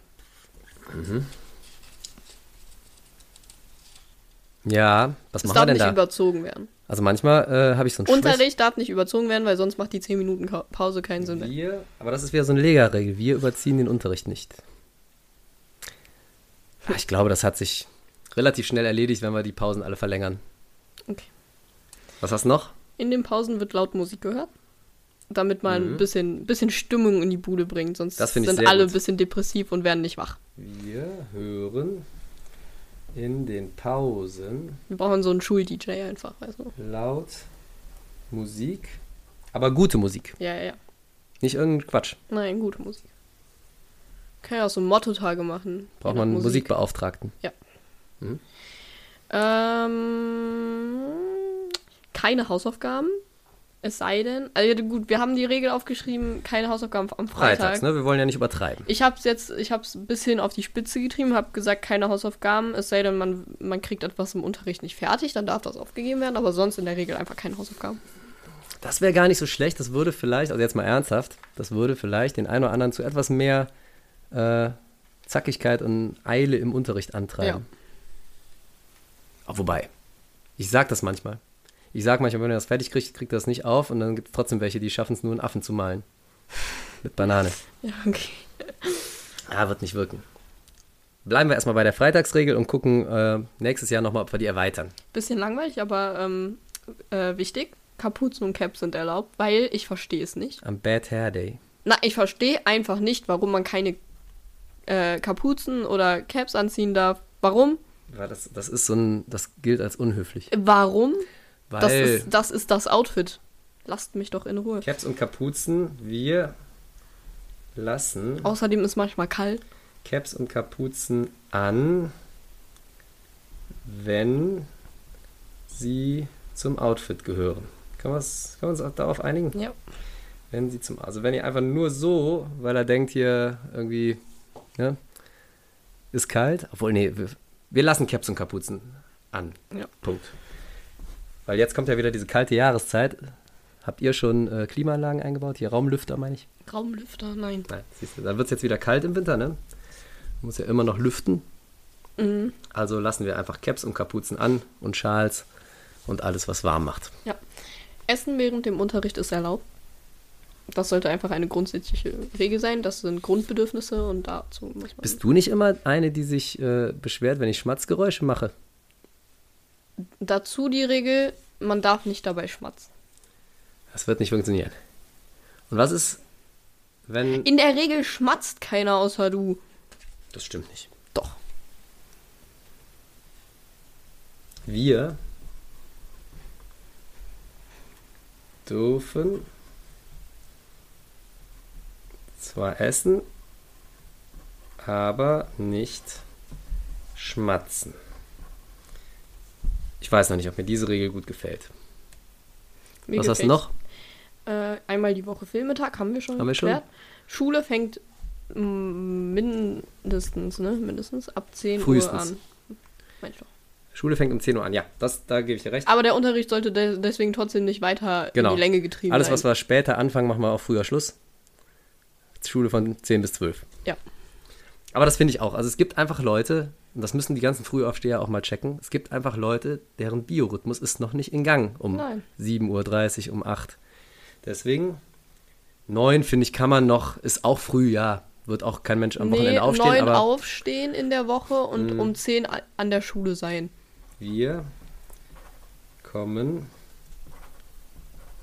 Ja, was Es machen wir darf denn nicht da? überzogen werden. Also manchmal äh, habe ich so ein Schwäch- Unterricht darf nicht überzogen werden, weil sonst macht die 10 Minuten Pause keinen Sinn mehr. Wir, aber das ist wieder so eine Lega-Regel. Wir überziehen den Unterricht nicht. Ah, Ich glaube, das hat sich relativ schnell erledigt, wenn wir die Pausen alle verlängern. Okay. Was hast du noch? In den Pausen wird laut Musik gehört. Damit man ein bisschen, bisschen Stimmung in die Bude bringt, sonst Mhm. Sind alle gut. ein bisschen depressiv und werden nicht wach. Wir hören in den Pausen Wir brauchen so einen Schul-DJ einfach, weißt du. laut Musik, aber gute Musik. Ja, ja, ja. Nicht irgendein Quatsch. Nein, gute Musik. Kann ja auch so Motto-Tage machen. Braucht man einen Musik. Musikbeauftragten. Ähm, keine Hausaufgaben. Es sei denn, also gut, wir haben die Regel aufgeschrieben, keine Hausaufgaben am Freitag. Freitags, ne? Wir wollen ja nicht übertreiben. Ich habe es jetzt, ich habe es ein bisschen auf die Spitze getrieben, habe gesagt, keine Hausaufgaben, es sei denn, man, man kriegt etwas im Unterricht nicht fertig, dann darf das aufgegeben werden, aber sonst in der Regel einfach keine Hausaufgaben. Das wäre gar nicht so schlecht. Das würde vielleicht, also jetzt mal ernsthaft, das würde vielleicht den einen oder anderen zu etwas mehr äh, Zackigkeit und Eile im Unterricht antreiben. Auch wobei, ich sag das manchmal. Ich sag manchmal, wenn er das fertig kriegt, kriegt er das nicht auf und dann gibt es trotzdem welche, die schaffen es nur, einen Affen zu malen. Mit Banane. Ja, okay. Ah, wird nicht wirken. Bleiben wir erstmal bei der Freitagsregel und gucken äh, nächstes Jahr nochmal, ob wir die erweitern. Bisschen langweilig, aber ähm, äh, wichtig. Kapuzen und Caps sind erlaubt, weil ich verstehe es nicht. Am Bad Hair Day. Na, ich verstehe einfach nicht, warum man keine äh, Kapuzen oder Caps anziehen darf. Warum? Weil das, das ist so ein, das gilt als unhöflich. Warum? Weil Das ist, das ist das Outfit. Lasst mich doch in Ruhe. Caps und Kapuzen, wir lassen Außerdem ist manchmal kalt. Caps und Kapuzen an, wenn sie zum Outfit gehören. Kann, kann man uns darauf einigen? Ja. Wenn sie zum, also wenn ihr einfach nur so, weil er denkt hier irgendwie, ne, ist kalt, obwohl, nee, wir, wir lassen Caps und Kapuzen an. Ja. Punkt. Weil jetzt kommt ja wieder diese kalte Jahreszeit. Habt ihr schon äh, Klimaanlagen eingebaut? Hier Raumlüfter, meine ich? Raumlüfter, nein. Nein, siehst du, dann wird es jetzt wieder kalt im Winter, ne? Muss ja immer noch lüften. Mhm. Also lassen wir einfach Caps und Kapuzen an und Schals und alles, was warm macht. Ja. Essen während dem Unterricht ist erlaubt. Das sollte einfach eine grundsätzliche Regel sein. Das sind Grundbedürfnisse und dazu muss man. Bist du nicht immer eine, die sich äh, beschwert, wenn ich Schmatzgeräusche mache? Dazu die Regel, man darf nicht dabei schmatzen. Das wird nicht funktionieren. Und was ist, wenn. In der Regel schmatzt keiner außer du. Das stimmt nicht. Doch. Wir dürfen zwar essen, aber nicht schmatzen. Ich weiß noch nicht, ob mir diese Regel gut gefällt. Mir Was hast du noch? Äh, einmal die Woche Filmetag, haben wir schon Haben wir schon? Schule fängt mm, mindestens, ne? Mindestens ab 10 Frühestens. Uhr an. Mensch doch. Schule fängt um 10 Uhr an. Ja, das, da gebe ich dir recht. Aber der Unterricht sollte de deswegen trotzdem nicht weiter Genau. in die Länge getrieben Alles, sein. was wir später anfangen, machen wir auch früher Schluss. Schule von 10 bis 12. Ja. Aber das finde ich auch. Also es gibt einfach Leute, und das müssen die ganzen Frühaufsteher auch mal checken, es gibt einfach Leute, deren Biorhythmus ist noch nicht in Gang um Nein. 7.30 Uhr, um 8 Deswegen, 9 finde ich, kann man noch, ist auch früh, ja. Wird auch kein Mensch am nee, Wochenende aufstehen, neun aber aufstehen in der Woche und um 10 a- an der Schule sein. wir kommen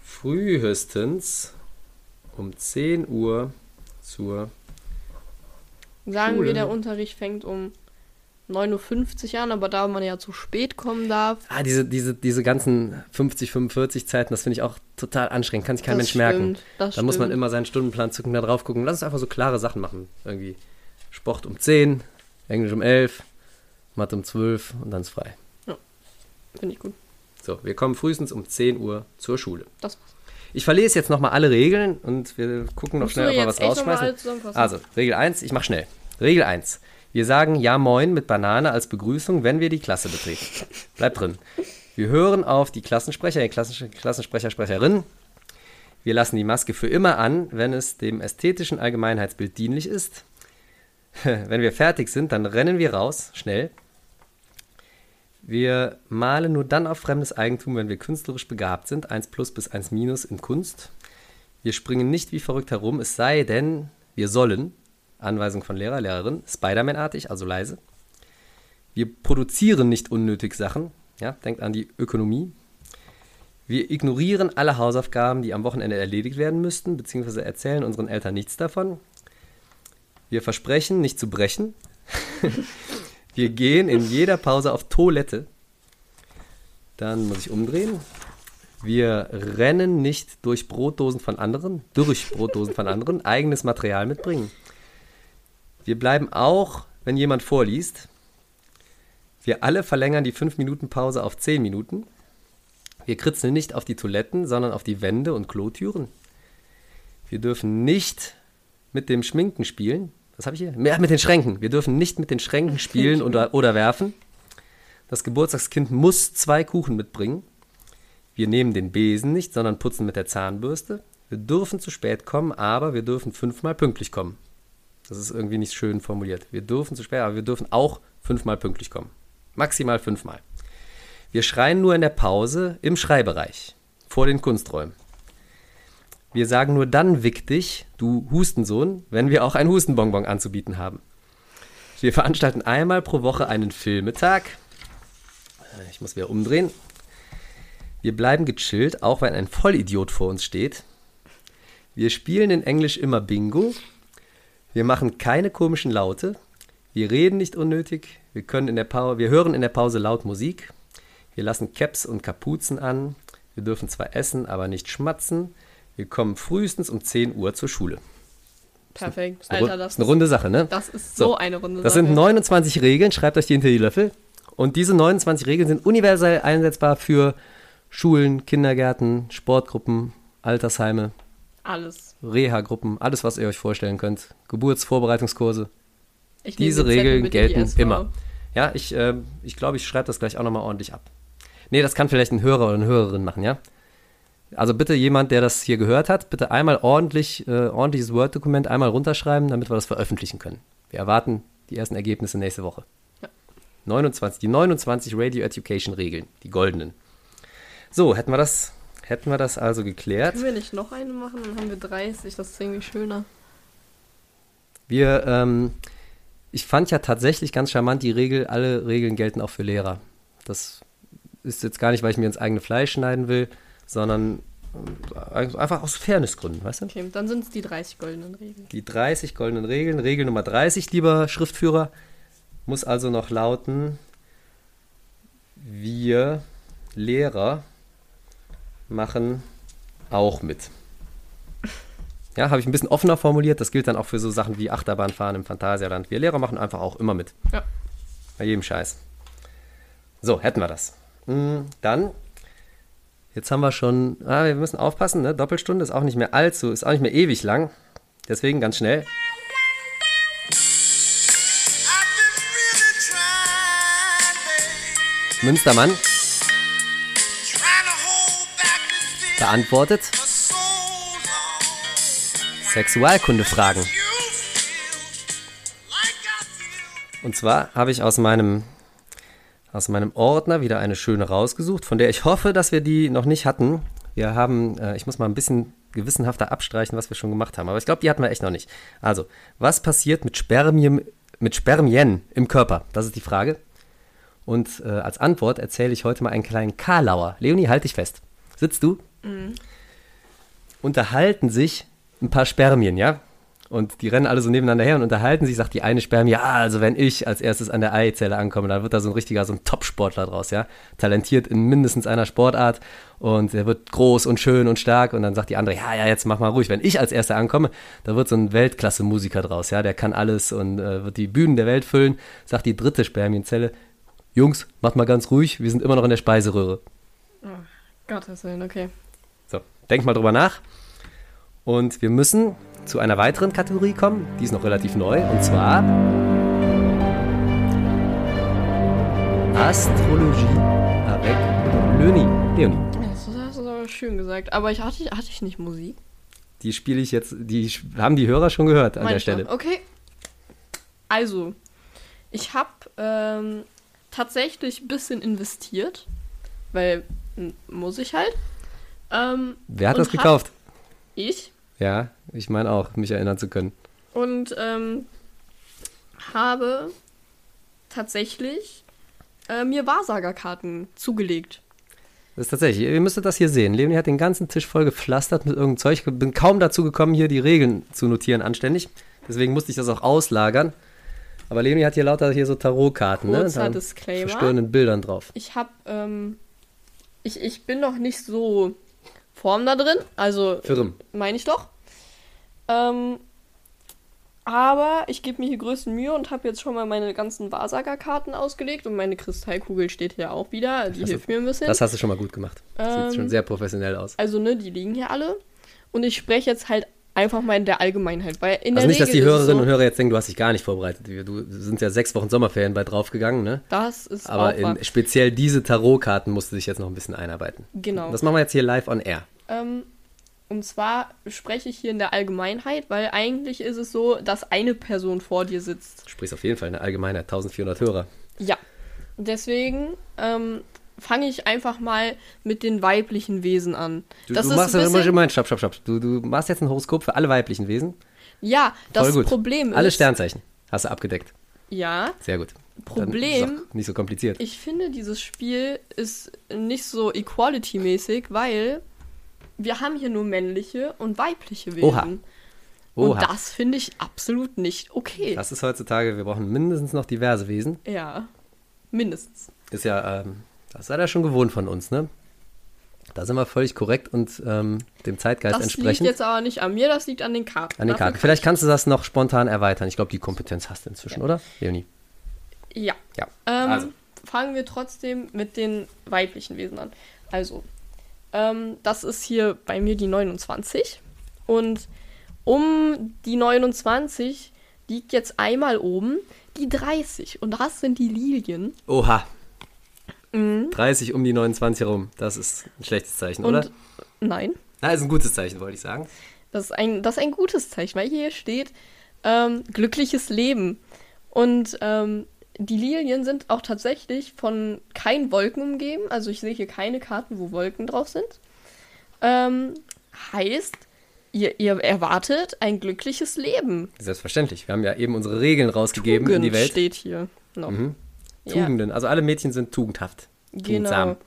frühestens um 10 Uhr zur. Sagen Schule. wir, der Unterricht fängt um 9.50 Uhr an, aber da man ja zu spät kommen darf. Ah, diese, diese, diese ganzen 50, 45 Zeiten, das finde ich auch total anstrengend. Kann sich kein das Mensch merken. stimmt, Das Da muss man stimmt. immer seinen Stundenplan zücken, da drauf gucken. Lass uns einfach so klare Sachen machen. Irgendwie Sport um 10, Englisch um 11, Mathe um 12 und dann ist frei. Finde ich gut. So, wir kommen frühestens um 10 Uhr zur Schule. Das Ich verlese jetzt nochmal alle Regeln und wir gucken noch Musst schnell, ob wir was rausschmeißen. Also, Regel 1, ich mache schnell. Regel 1. Wir sagen Ja Moin mit Banane als Begrüßung, wenn wir die Klasse betreten. [LAUGHS] Bleibt drin. Wir hören auf die Klassensprecher, die Klassen, Klassensprecher, Sprecherinnen. Wir lassen die Maske für immer an, wenn es dem ästhetischen Allgemeinheitsbild dienlich ist. [LAUGHS] Wenn wir fertig sind, dann rennen wir raus, schnell. Wir malen nur dann auf fremdes Eigentum, wenn wir künstlerisch begabt sind, 1 plus bis 1 minus in Kunst. Wir springen nicht wie verrückt herum, es sei denn, wir sollen, Anweisung von Lehrer, Lehrerin, Spider-Man-artig, also leise. Wir produzieren nicht unnötig Sachen, ja, denkt an die Ökonomie. Wir ignorieren alle Hausaufgaben, die am Wochenende erledigt werden müssten, beziehungsweise erzählen unseren Eltern nichts davon. Wir versprechen, nicht zu brechen. [LAUGHS] Wir gehen in jeder Pause auf Toilette. Dann muss ich umdrehen. Wir rennen nicht durch Brotdosen von anderen, durch Brotdosen von anderen, eigenes Material mitbringen. Wir bleiben auch, wenn jemand vorliest. Wir alle verlängern die 5-Minuten-Pause auf 10 Minuten. Wir kritzeln nicht auf die Toiletten, sondern auf die Wände und Klotüren. Wir dürfen nicht mit dem Schminken spielen. Was habe ich hier? Ja, mit den Schränken. Wir dürfen nicht mit den Schränken spielen [LAUGHS] oder, oder werfen. Das Geburtstagskind muss zwei Kuchen mitbringen. Wir nehmen den Besen nicht, sondern putzen mit der Zahnbürste. Wir dürfen zu spät kommen, aber wir dürfen fünfmal pünktlich kommen. Das ist irgendwie nicht schön formuliert. Wir dürfen zu spät, aber wir dürfen auch fünfmal pünktlich kommen. Maximal fünfmal. Wir schreien nur in der Pause im Schreibereich, vor den Kunsträumen. Wir sagen nur dann wick dich, du Hustensohn, wenn wir auch ein Hustenbonbon anzubieten haben. Wir veranstalten einmal pro Woche einen Filmetag. Ich muss wieder umdrehen. Wir bleiben gechillt, auch wenn ein Vollidiot vor uns steht. Wir spielen in Englisch immer Bingo. Wir machen keine komischen Laute. Wir reden nicht unnötig. Wir, können in der wir hören in der Pause laut Musik. Wir lassen Caps und Kapuzen an. Wir dürfen zwar essen, aber nicht schmatzen. Wir kommen frühestens um 10 Uhr zur Schule. Perfekt. Ist eine, Alter, das ist eine runde Sache, ne? Das ist so, eine Runde Das Sache. sind 29 Regeln, schreibt euch die hinter die Löffel. Und diese 29 Regeln sind universell einsetzbar für Schulen, Kindergärten, Sportgruppen, Altersheime, Alles. Reha-Gruppen, alles, was ihr euch vorstellen könnt. Geburtsvorbereitungskurse. Ich Diese Regeln gelten SV. immer. Ja, ich glaube, ich, glaub, ich schreibe das gleich auch nochmal ordentlich ab. Nee, das kann vielleicht ein Hörer oder eine Hörerin machen, ja? Also bitte jemand, der das hier gehört hat, bitte einmal ordentlich, äh, ordentliches Word-Dokument einmal runterschreiben, damit wir das veröffentlichen können. Wir erwarten die ersten Ergebnisse nächste Woche. Ja. 29, die 29 Radio Education Regeln, die goldenen. So, hätten wir das, hätten wir das also geklärt. Können wir nicht noch eine machen? Dann haben wir 30. Das ist irgendwie schöner. Wir, ähm, ich fand ja tatsächlich ganz charmant die Regel, alle Regeln gelten auch für Lehrer. Das ist jetzt gar nicht, weil ich mir ins eigene Fleisch schneiden will, sondern ähm, einfach aus Fairnessgründen, weißt du? Okay, dann sind es die 30 goldenen Regeln. Die 30 goldenen Regeln. Regel Nummer 30, lieber Schriftführer, muss also noch lauten, wir Lehrer machen auch mit. Ja, habe ich ein bisschen offener formuliert. Das gilt dann auch für so Sachen wie Achterbahnfahren im Phantasialand. Wir Lehrer machen einfach auch immer mit. Ja. Bei jedem Scheiß. So, hätten wir das. Mm, Dann, jetzt haben wir schon, ah, wir müssen aufpassen, ne? Doppelstunde ist auch nicht mehr allzu, ist auch nicht mehr ewig lang. Deswegen ganz schnell. Münstermann beantwortet. Sexualkundefragen. Und zwar habe ich aus meinem, aus meinem Ordner wieder eine schöne rausgesucht, von der ich hoffe, dass wir die noch nicht hatten. Wir haben, äh, ich muss mal ein bisschen gewissenhafter abstreichen, was wir schon gemacht haben. Aber ich glaube, die hatten wir echt noch nicht. Also, was passiert mit Spermien, mit Spermien im Körper? Das ist die Frage. Und äh, als Antwort erzähle ich heute mal einen kleinen Karlauer. Leonie, halt dich fest. Sitzt du? unterhalten sich ein paar Spermien, ja? Und die rennen alle so nebeneinander her und unterhalten sich, sagt die eine Spermie, ja, also wenn ich als erstes an der Eizelle ankomme, dann wird da so ein richtiger, so ein Top-Sportler draus, ja? Talentiert in mindestens einer Sportart und er wird groß und schön und stark und dann sagt die andere, ja, ja, jetzt mach mal ruhig. Wenn ich als erster ankomme, da wird so ein Weltklasse-Musiker draus, ja? Der kann alles und äh, wird die Bühnen der Welt füllen, sagt die dritte Spermienzelle, Jungs, macht mal ganz ruhig, wir sind immer noch in der Speiseröhre. Gottes Willen, okay. So, denk mal drüber nach. Und wir müssen zu einer weiteren Kategorie kommen, die ist noch relativ neu, und zwar Astrologie avec Leonie. Leonie, Das hast du aber schön gesagt. Aber ich hatte, hatte ich nicht Musik? die spiele ich jetzt, die haben die Hörer schon gehört an der Manchmal. Stelle. Okay. Also, ich habe ähm, tatsächlich ein bisschen investiert, weil m, muss ich halt. Ähm, Wer hat das gekauft? Ich. Ja, ich meine auch, mich erinnern zu können. Und ähm, habe tatsächlich äh, mir Wahrsagerkarten zugelegt. Das ist tatsächlich, ihr müsstet das hier sehen. Leonie hat den ganzen Tisch voll gepflastert mit irgendeinem Zeug. Ich bin kaum dazu gekommen, hier die Regeln zu notieren anständig. Deswegen musste ich das auch auslagern. Aber Leonie hat hier lauter hier so Tarotkarten, ne? Kurzer Da Disclaimer. Verstörenden Bildern drauf. Ich habe, ähm, ich, ich bin noch nicht so Form da drin, also Firm. meine ich doch. Ähm, aber ich gebe mir hier größten Mühe und habe jetzt schon mal meine ganzen Wahrsagerkarten ausgelegt und meine Kristallkugel steht hier auch wieder. Die Das hilft mir ein bisschen. Das hast du schon mal gut gemacht. Ähm, Sieht schon sehr professionell aus. also, ne, die liegen hier alle. Und ich spreche jetzt halt einfach mal in der Allgemeinheit, weil in Also der nicht, dass die Regel ist es Hörerinnen so, und Hörer jetzt denken, du hast dich gar nicht vorbereitet. Du sind ja sechs Wochen Sommerferien bei draufgegangen, ne? Das ist Aber in speziell diese Tarotkarten musst du dich jetzt noch ein bisschen einarbeiten. Genau. Das machen wir jetzt hier live on air. Ähm, und zwar spreche ich hier in der Allgemeinheit, weil eigentlich ist es so, dass eine Person vor dir sitzt. Du sprichst auf jeden Fall in der Allgemeinheit 1400 Hörer. Ja. Deswegen ähm, fange ich einfach mal mit den weiblichen Wesen an. Du, das du ist machst ein bisschen, Moment, stopp, stopp, stopp. Du, du machst jetzt ein Horoskop für alle weiblichen Wesen. Ja, das. Problem Alle ist. Sternzeichen hast du abgedeckt. Ja, Sehr gut. Problem- nicht so kompliziert. ich finde, dieses Spiel ist nicht so equality-mäßig, weil wir haben hier nur männliche und weibliche Wesen. Oha. Und Oha. das finde ich absolut nicht okay. Das ist heutzutage, wir brauchen mindestens noch diverse Wesen. Ja, mindestens. Ist ja, ähm, das seid ihr schon gewohnt von uns, ne? Da sind wir völlig korrekt und ähm, dem Zeitgeist Das liegt entsprechend. jetzt aber nicht an mir, das liegt an den Karten. An den Karten. Vielleicht kannst du das noch spontan erweitern. Ich glaube, die Kompetenz hast du inzwischen, oder? Leonie. kann- Ja. Ja. Ähm, also, Fangen wir trotzdem mit den weiblichen Wesen an. Also, ähm, das ist hier bei mir die 29. Und um die 29 liegt jetzt einmal oben die 30. Und das sind die Lilien. oha. Mhm. 30 um die 29 herum. Das ist ein schlechtes Zeichen, oder? Und nein, Na, ist ein gutes Zeichen, wollte ich sagen. Das ist ein, das ist ein gutes Zeichen, weil hier steht ähm, glückliches Leben. Und ähm, die Lilien sind auch tatsächlich von keinen Wolken umgeben. Also ich sehe hier keine Karten, wo Wolken drauf sind. Ähm, heißt, ihr, ihr erwartet ein glückliches Leben. Selbstverständlich. Wir haben ja eben unsere Regeln rausgegeben in die Tugend Welt. steht hier noch. Mhm. Ja, Tugenden. Also alle Mädchen sind tugendhaft. genau. Tugendsam.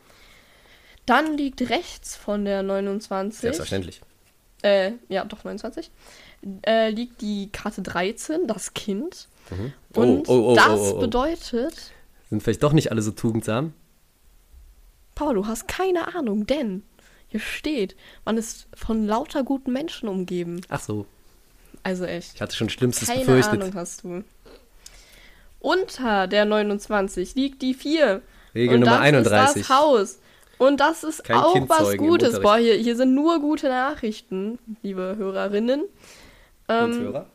Dann liegt rechts von der 29. Selbstverständlich. äh, ja, doch 29, äh, liegt die Karte 13, das Kind. Oh, Und oh, oh, das oh, oh, oh. bedeutet, Sind vielleicht doch nicht alle so tugendsam? Paul, du hast keine Ahnung, denn hier steht, man ist von lauter guten Menschen umgeben. Ach so. Also echt. Ich hatte schon Schlimmstes Keine befürchtet. Ahnung hast du. Unter der 29 liegt die 4. Regel Und Nummer das 31. ist das Haus. Und das ist Kein auch was Gutes. Boah, hier, hier sind nur gute Nachrichten, liebe Hörerinnen. Ähm, Und Hörer?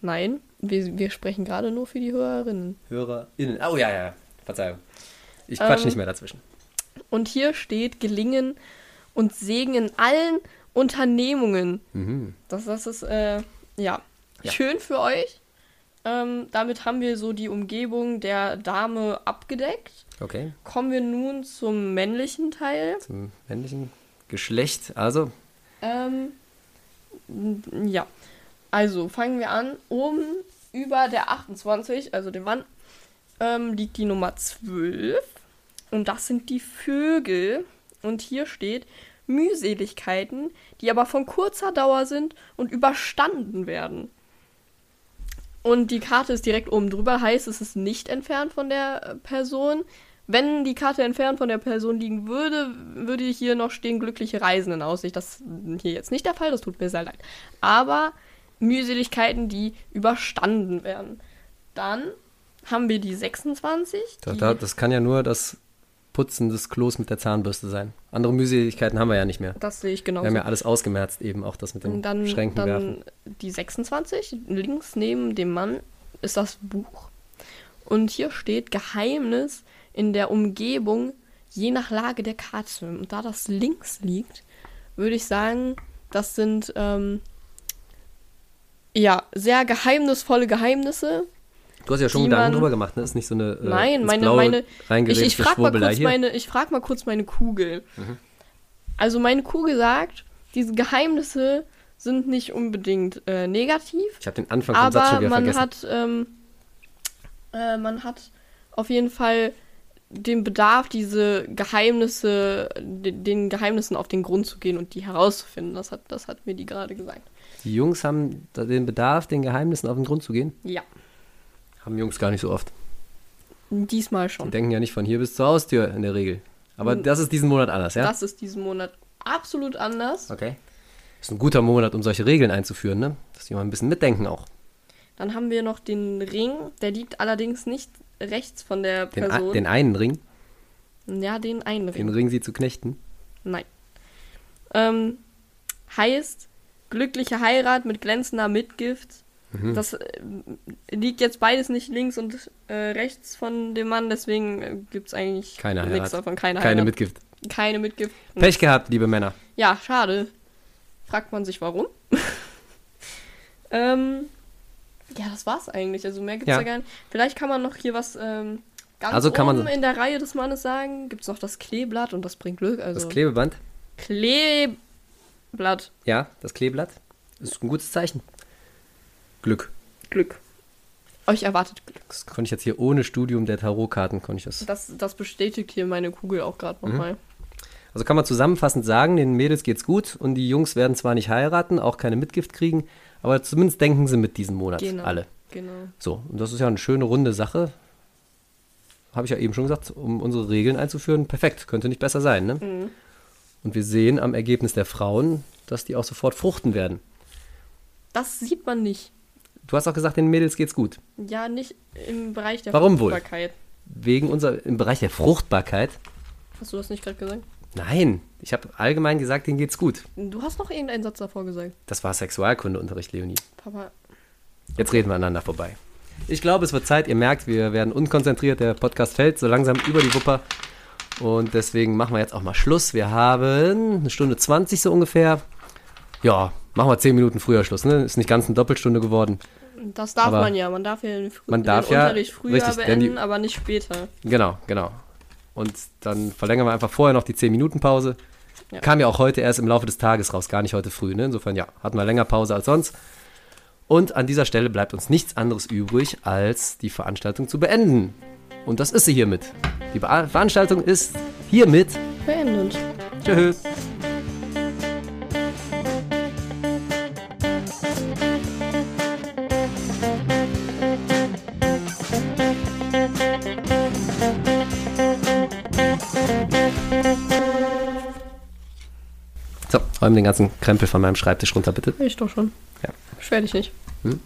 Nein, wir, wir sprechen gerade nur für die Hörerinnen. HörerInnen. Oh ja, ja. Verzeihung. Ich quatsch Ähm, nicht mehr dazwischen. Und hier steht Gelingen und Segen in allen Unternehmungen. Mhm. Das, das ist, äh, ja, Ja. schön für euch. Ähm, damit haben wir so die Umgebung der Dame abgedeckt. Okay. Kommen wir nun zum männlichen Teil. Zum männlichen Geschlecht. Also, Ähm, ja, also fangen wir an. Oben über der 28, also dem Mann, ähm, liegt die Nummer 12. Und das sind die Vögel. Und hier steht, Mühseligkeiten, die aber von kurzer Dauer sind und überstanden werden. Und die Karte ist direkt oben drüber, heißt, es ist nicht entfernt von der äh, Person. Wenn die Karte entfernt von der Person liegen würde, würde hier noch stehen glückliche Reisen in Aussicht. Das ist hier jetzt nicht der Fall, das tut mir sehr leid. Aber Mühseligkeiten, die überstanden werden. Dann haben wir die 26. Da, die- da, das kann ja nur das Putzen des Klos mit der Zahnbürste sein. Andere Mühseligkeiten haben wir ja nicht mehr. das sehe ich Wir genauso. haben ja alles ausgemerzt, eben auch das mit dem Und dann, Schränken werfen. dann die 26, links neben dem Mann ist das Buch. Und hier steht Geheimnis in der Umgebung, je nach Lage der Karte. Und da das links liegt, würde ich sagen, das sind ähm, ja sehr geheimnisvolle Geheimnisse. Du hast ja schon Gedanken drüber gemacht, ne? Ist nicht so eine äh, Nein, meine, Blaue meine. Ich, ich frage mal, Schwurbelei kurz hier. Mhm. meine, ich frag mal kurz meine Kugel. Also meine Kugel sagt, diese Geheimnisse sind nicht unbedingt äh, negativ, Ich habe den Anfang vom Satz schon aber wieder man vergessen. hat, ähm, äh, man hat auf jeden Fall den Bedarf, diese Geheimnisse, de- den Geheimnissen auf den Grund zu gehen und die herauszufinden. Das hat, das hat mir die gerade gesagt. Die Jungs haben den Bedarf, den Geheimnissen auf den Grund zu gehen. Ja, Haben Jungs gar nicht so oft. diesmal Die schon. denken ja nicht von hier bis zur Haustür in der Regel. Aber das ist diesen Monat anders, ja? Das ist diesen Monat absolut anders. Okay. Ist ein guter Monat, um solche Regeln einzuführen, ne? Dass die mal ein bisschen mitdenken auch. Dann haben wir noch den Ring, der liegt allerdings nicht rechts von der Den, Person. a- den einen Ring, ja, den einen Ring. den Ring sie zu knechten. Nein. Ähm, heißt glückliche Heirat mit glänzender Mitgift. Mhm. Das äh, liegt jetzt beides nicht links und äh, rechts von dem Mann, deswegen äh, gibt es eigentlich Keine nichts davon. Keine, Keine Heirat. Mitgift. Keine Mitgift. Pech gehabt, liebe Männer. Ja, schade. Fragt man sich warum. [LAUGHS] ähm, ja, das war's eigentlich. Also mehr gibt's Ja. ja, gar nicht. Vielleicht kann man noch hier was ähm, ganz Also kann man oben so- in der Reihe des Mannes sagen. Gibt's noch das Kleeblatt und das bringt Glück. Also Das Klebeband, Kleeblatt. ja, das Kleeblatt, ist ein gutes Zeichen. Glück. Glück. Euch erwartet Glück. Das konnte ich jetzt hier ohne Studium der Tarotkarten, konnte ich das. Das, das bestätigt hier meine Kugel auch gerade Mhm. nochmal. Also kann man zusammenfassend sagen, den Mädels geht's gut und die Jungs werden zwar nicht heiraten, auch keine Mitgift kriegen, aber zumindest denken sie mit diesen Monat Genau. alle. Genau. So, und das ist ja eine schöne runde Sache. Habe ich ja eben schon gesagt, um unsere Regeln einzuführen. Perfekt, könnte nicht besser sein. Ne? Mhm. Und wir sehen am Ergebnis der Frauen, dass die auch sofort fruchten werden. Das sieht man nicht. Du hast auch gesagt, den Mädels geht's gut. Ja, nicht im Bereich der Warum wohl? Fruchtbarkeit. Wegen unser im Bereich der Fruchtbarkeit. Hast du das nicht gerade gesagt? Nein, ich habe allgemein gesagt, denen geht's gut. Du hast noch irgendeinen Satz davor gesagt. Das war Sexualkundeunterricht, Leonie. Papa, Jetzt reden wir aneinander vorbei. Ich glaube, es wird Zeit. Ihr merkt, wir werden unkonzentriert. Der Podcast fällt so langsam über die Wupper. Und deswegen machen wir jetzt auch mal Schluss. Wir haben eine Stunde 20 so ungefähr. Ja, machen wir 10 Minuten früher Schluss. Ne? Ist nicht ganz eine Doppelstunde geworden. Das darf Aber man ja. Man darf ja den, Frü man darf den ja- Unterricht früher richtig, beenden, die- aber nicht später. Genau, genau. Und dann verlängern wir einfach vorher noch die 10 Minuten Pause. Ja. Kam ja auch heute erst im Laufe des Tages raus, gar nicht heute früh. Ne? Insofern, ja, hatten wir länger Pause als sonst. Und an dieser Stelle bleibt uns nichts anderes übrig, als die Veranstaltung zu beenden. Und das ist sie hiermit. Die Be Veranstaltung ist hiermit. Beendet. Tschüss. So, räum den ganzen Krempel von meinem Schreibtisch runter, bitte. Ich doch schon. Ja. Beschwer dich nicht. Hm?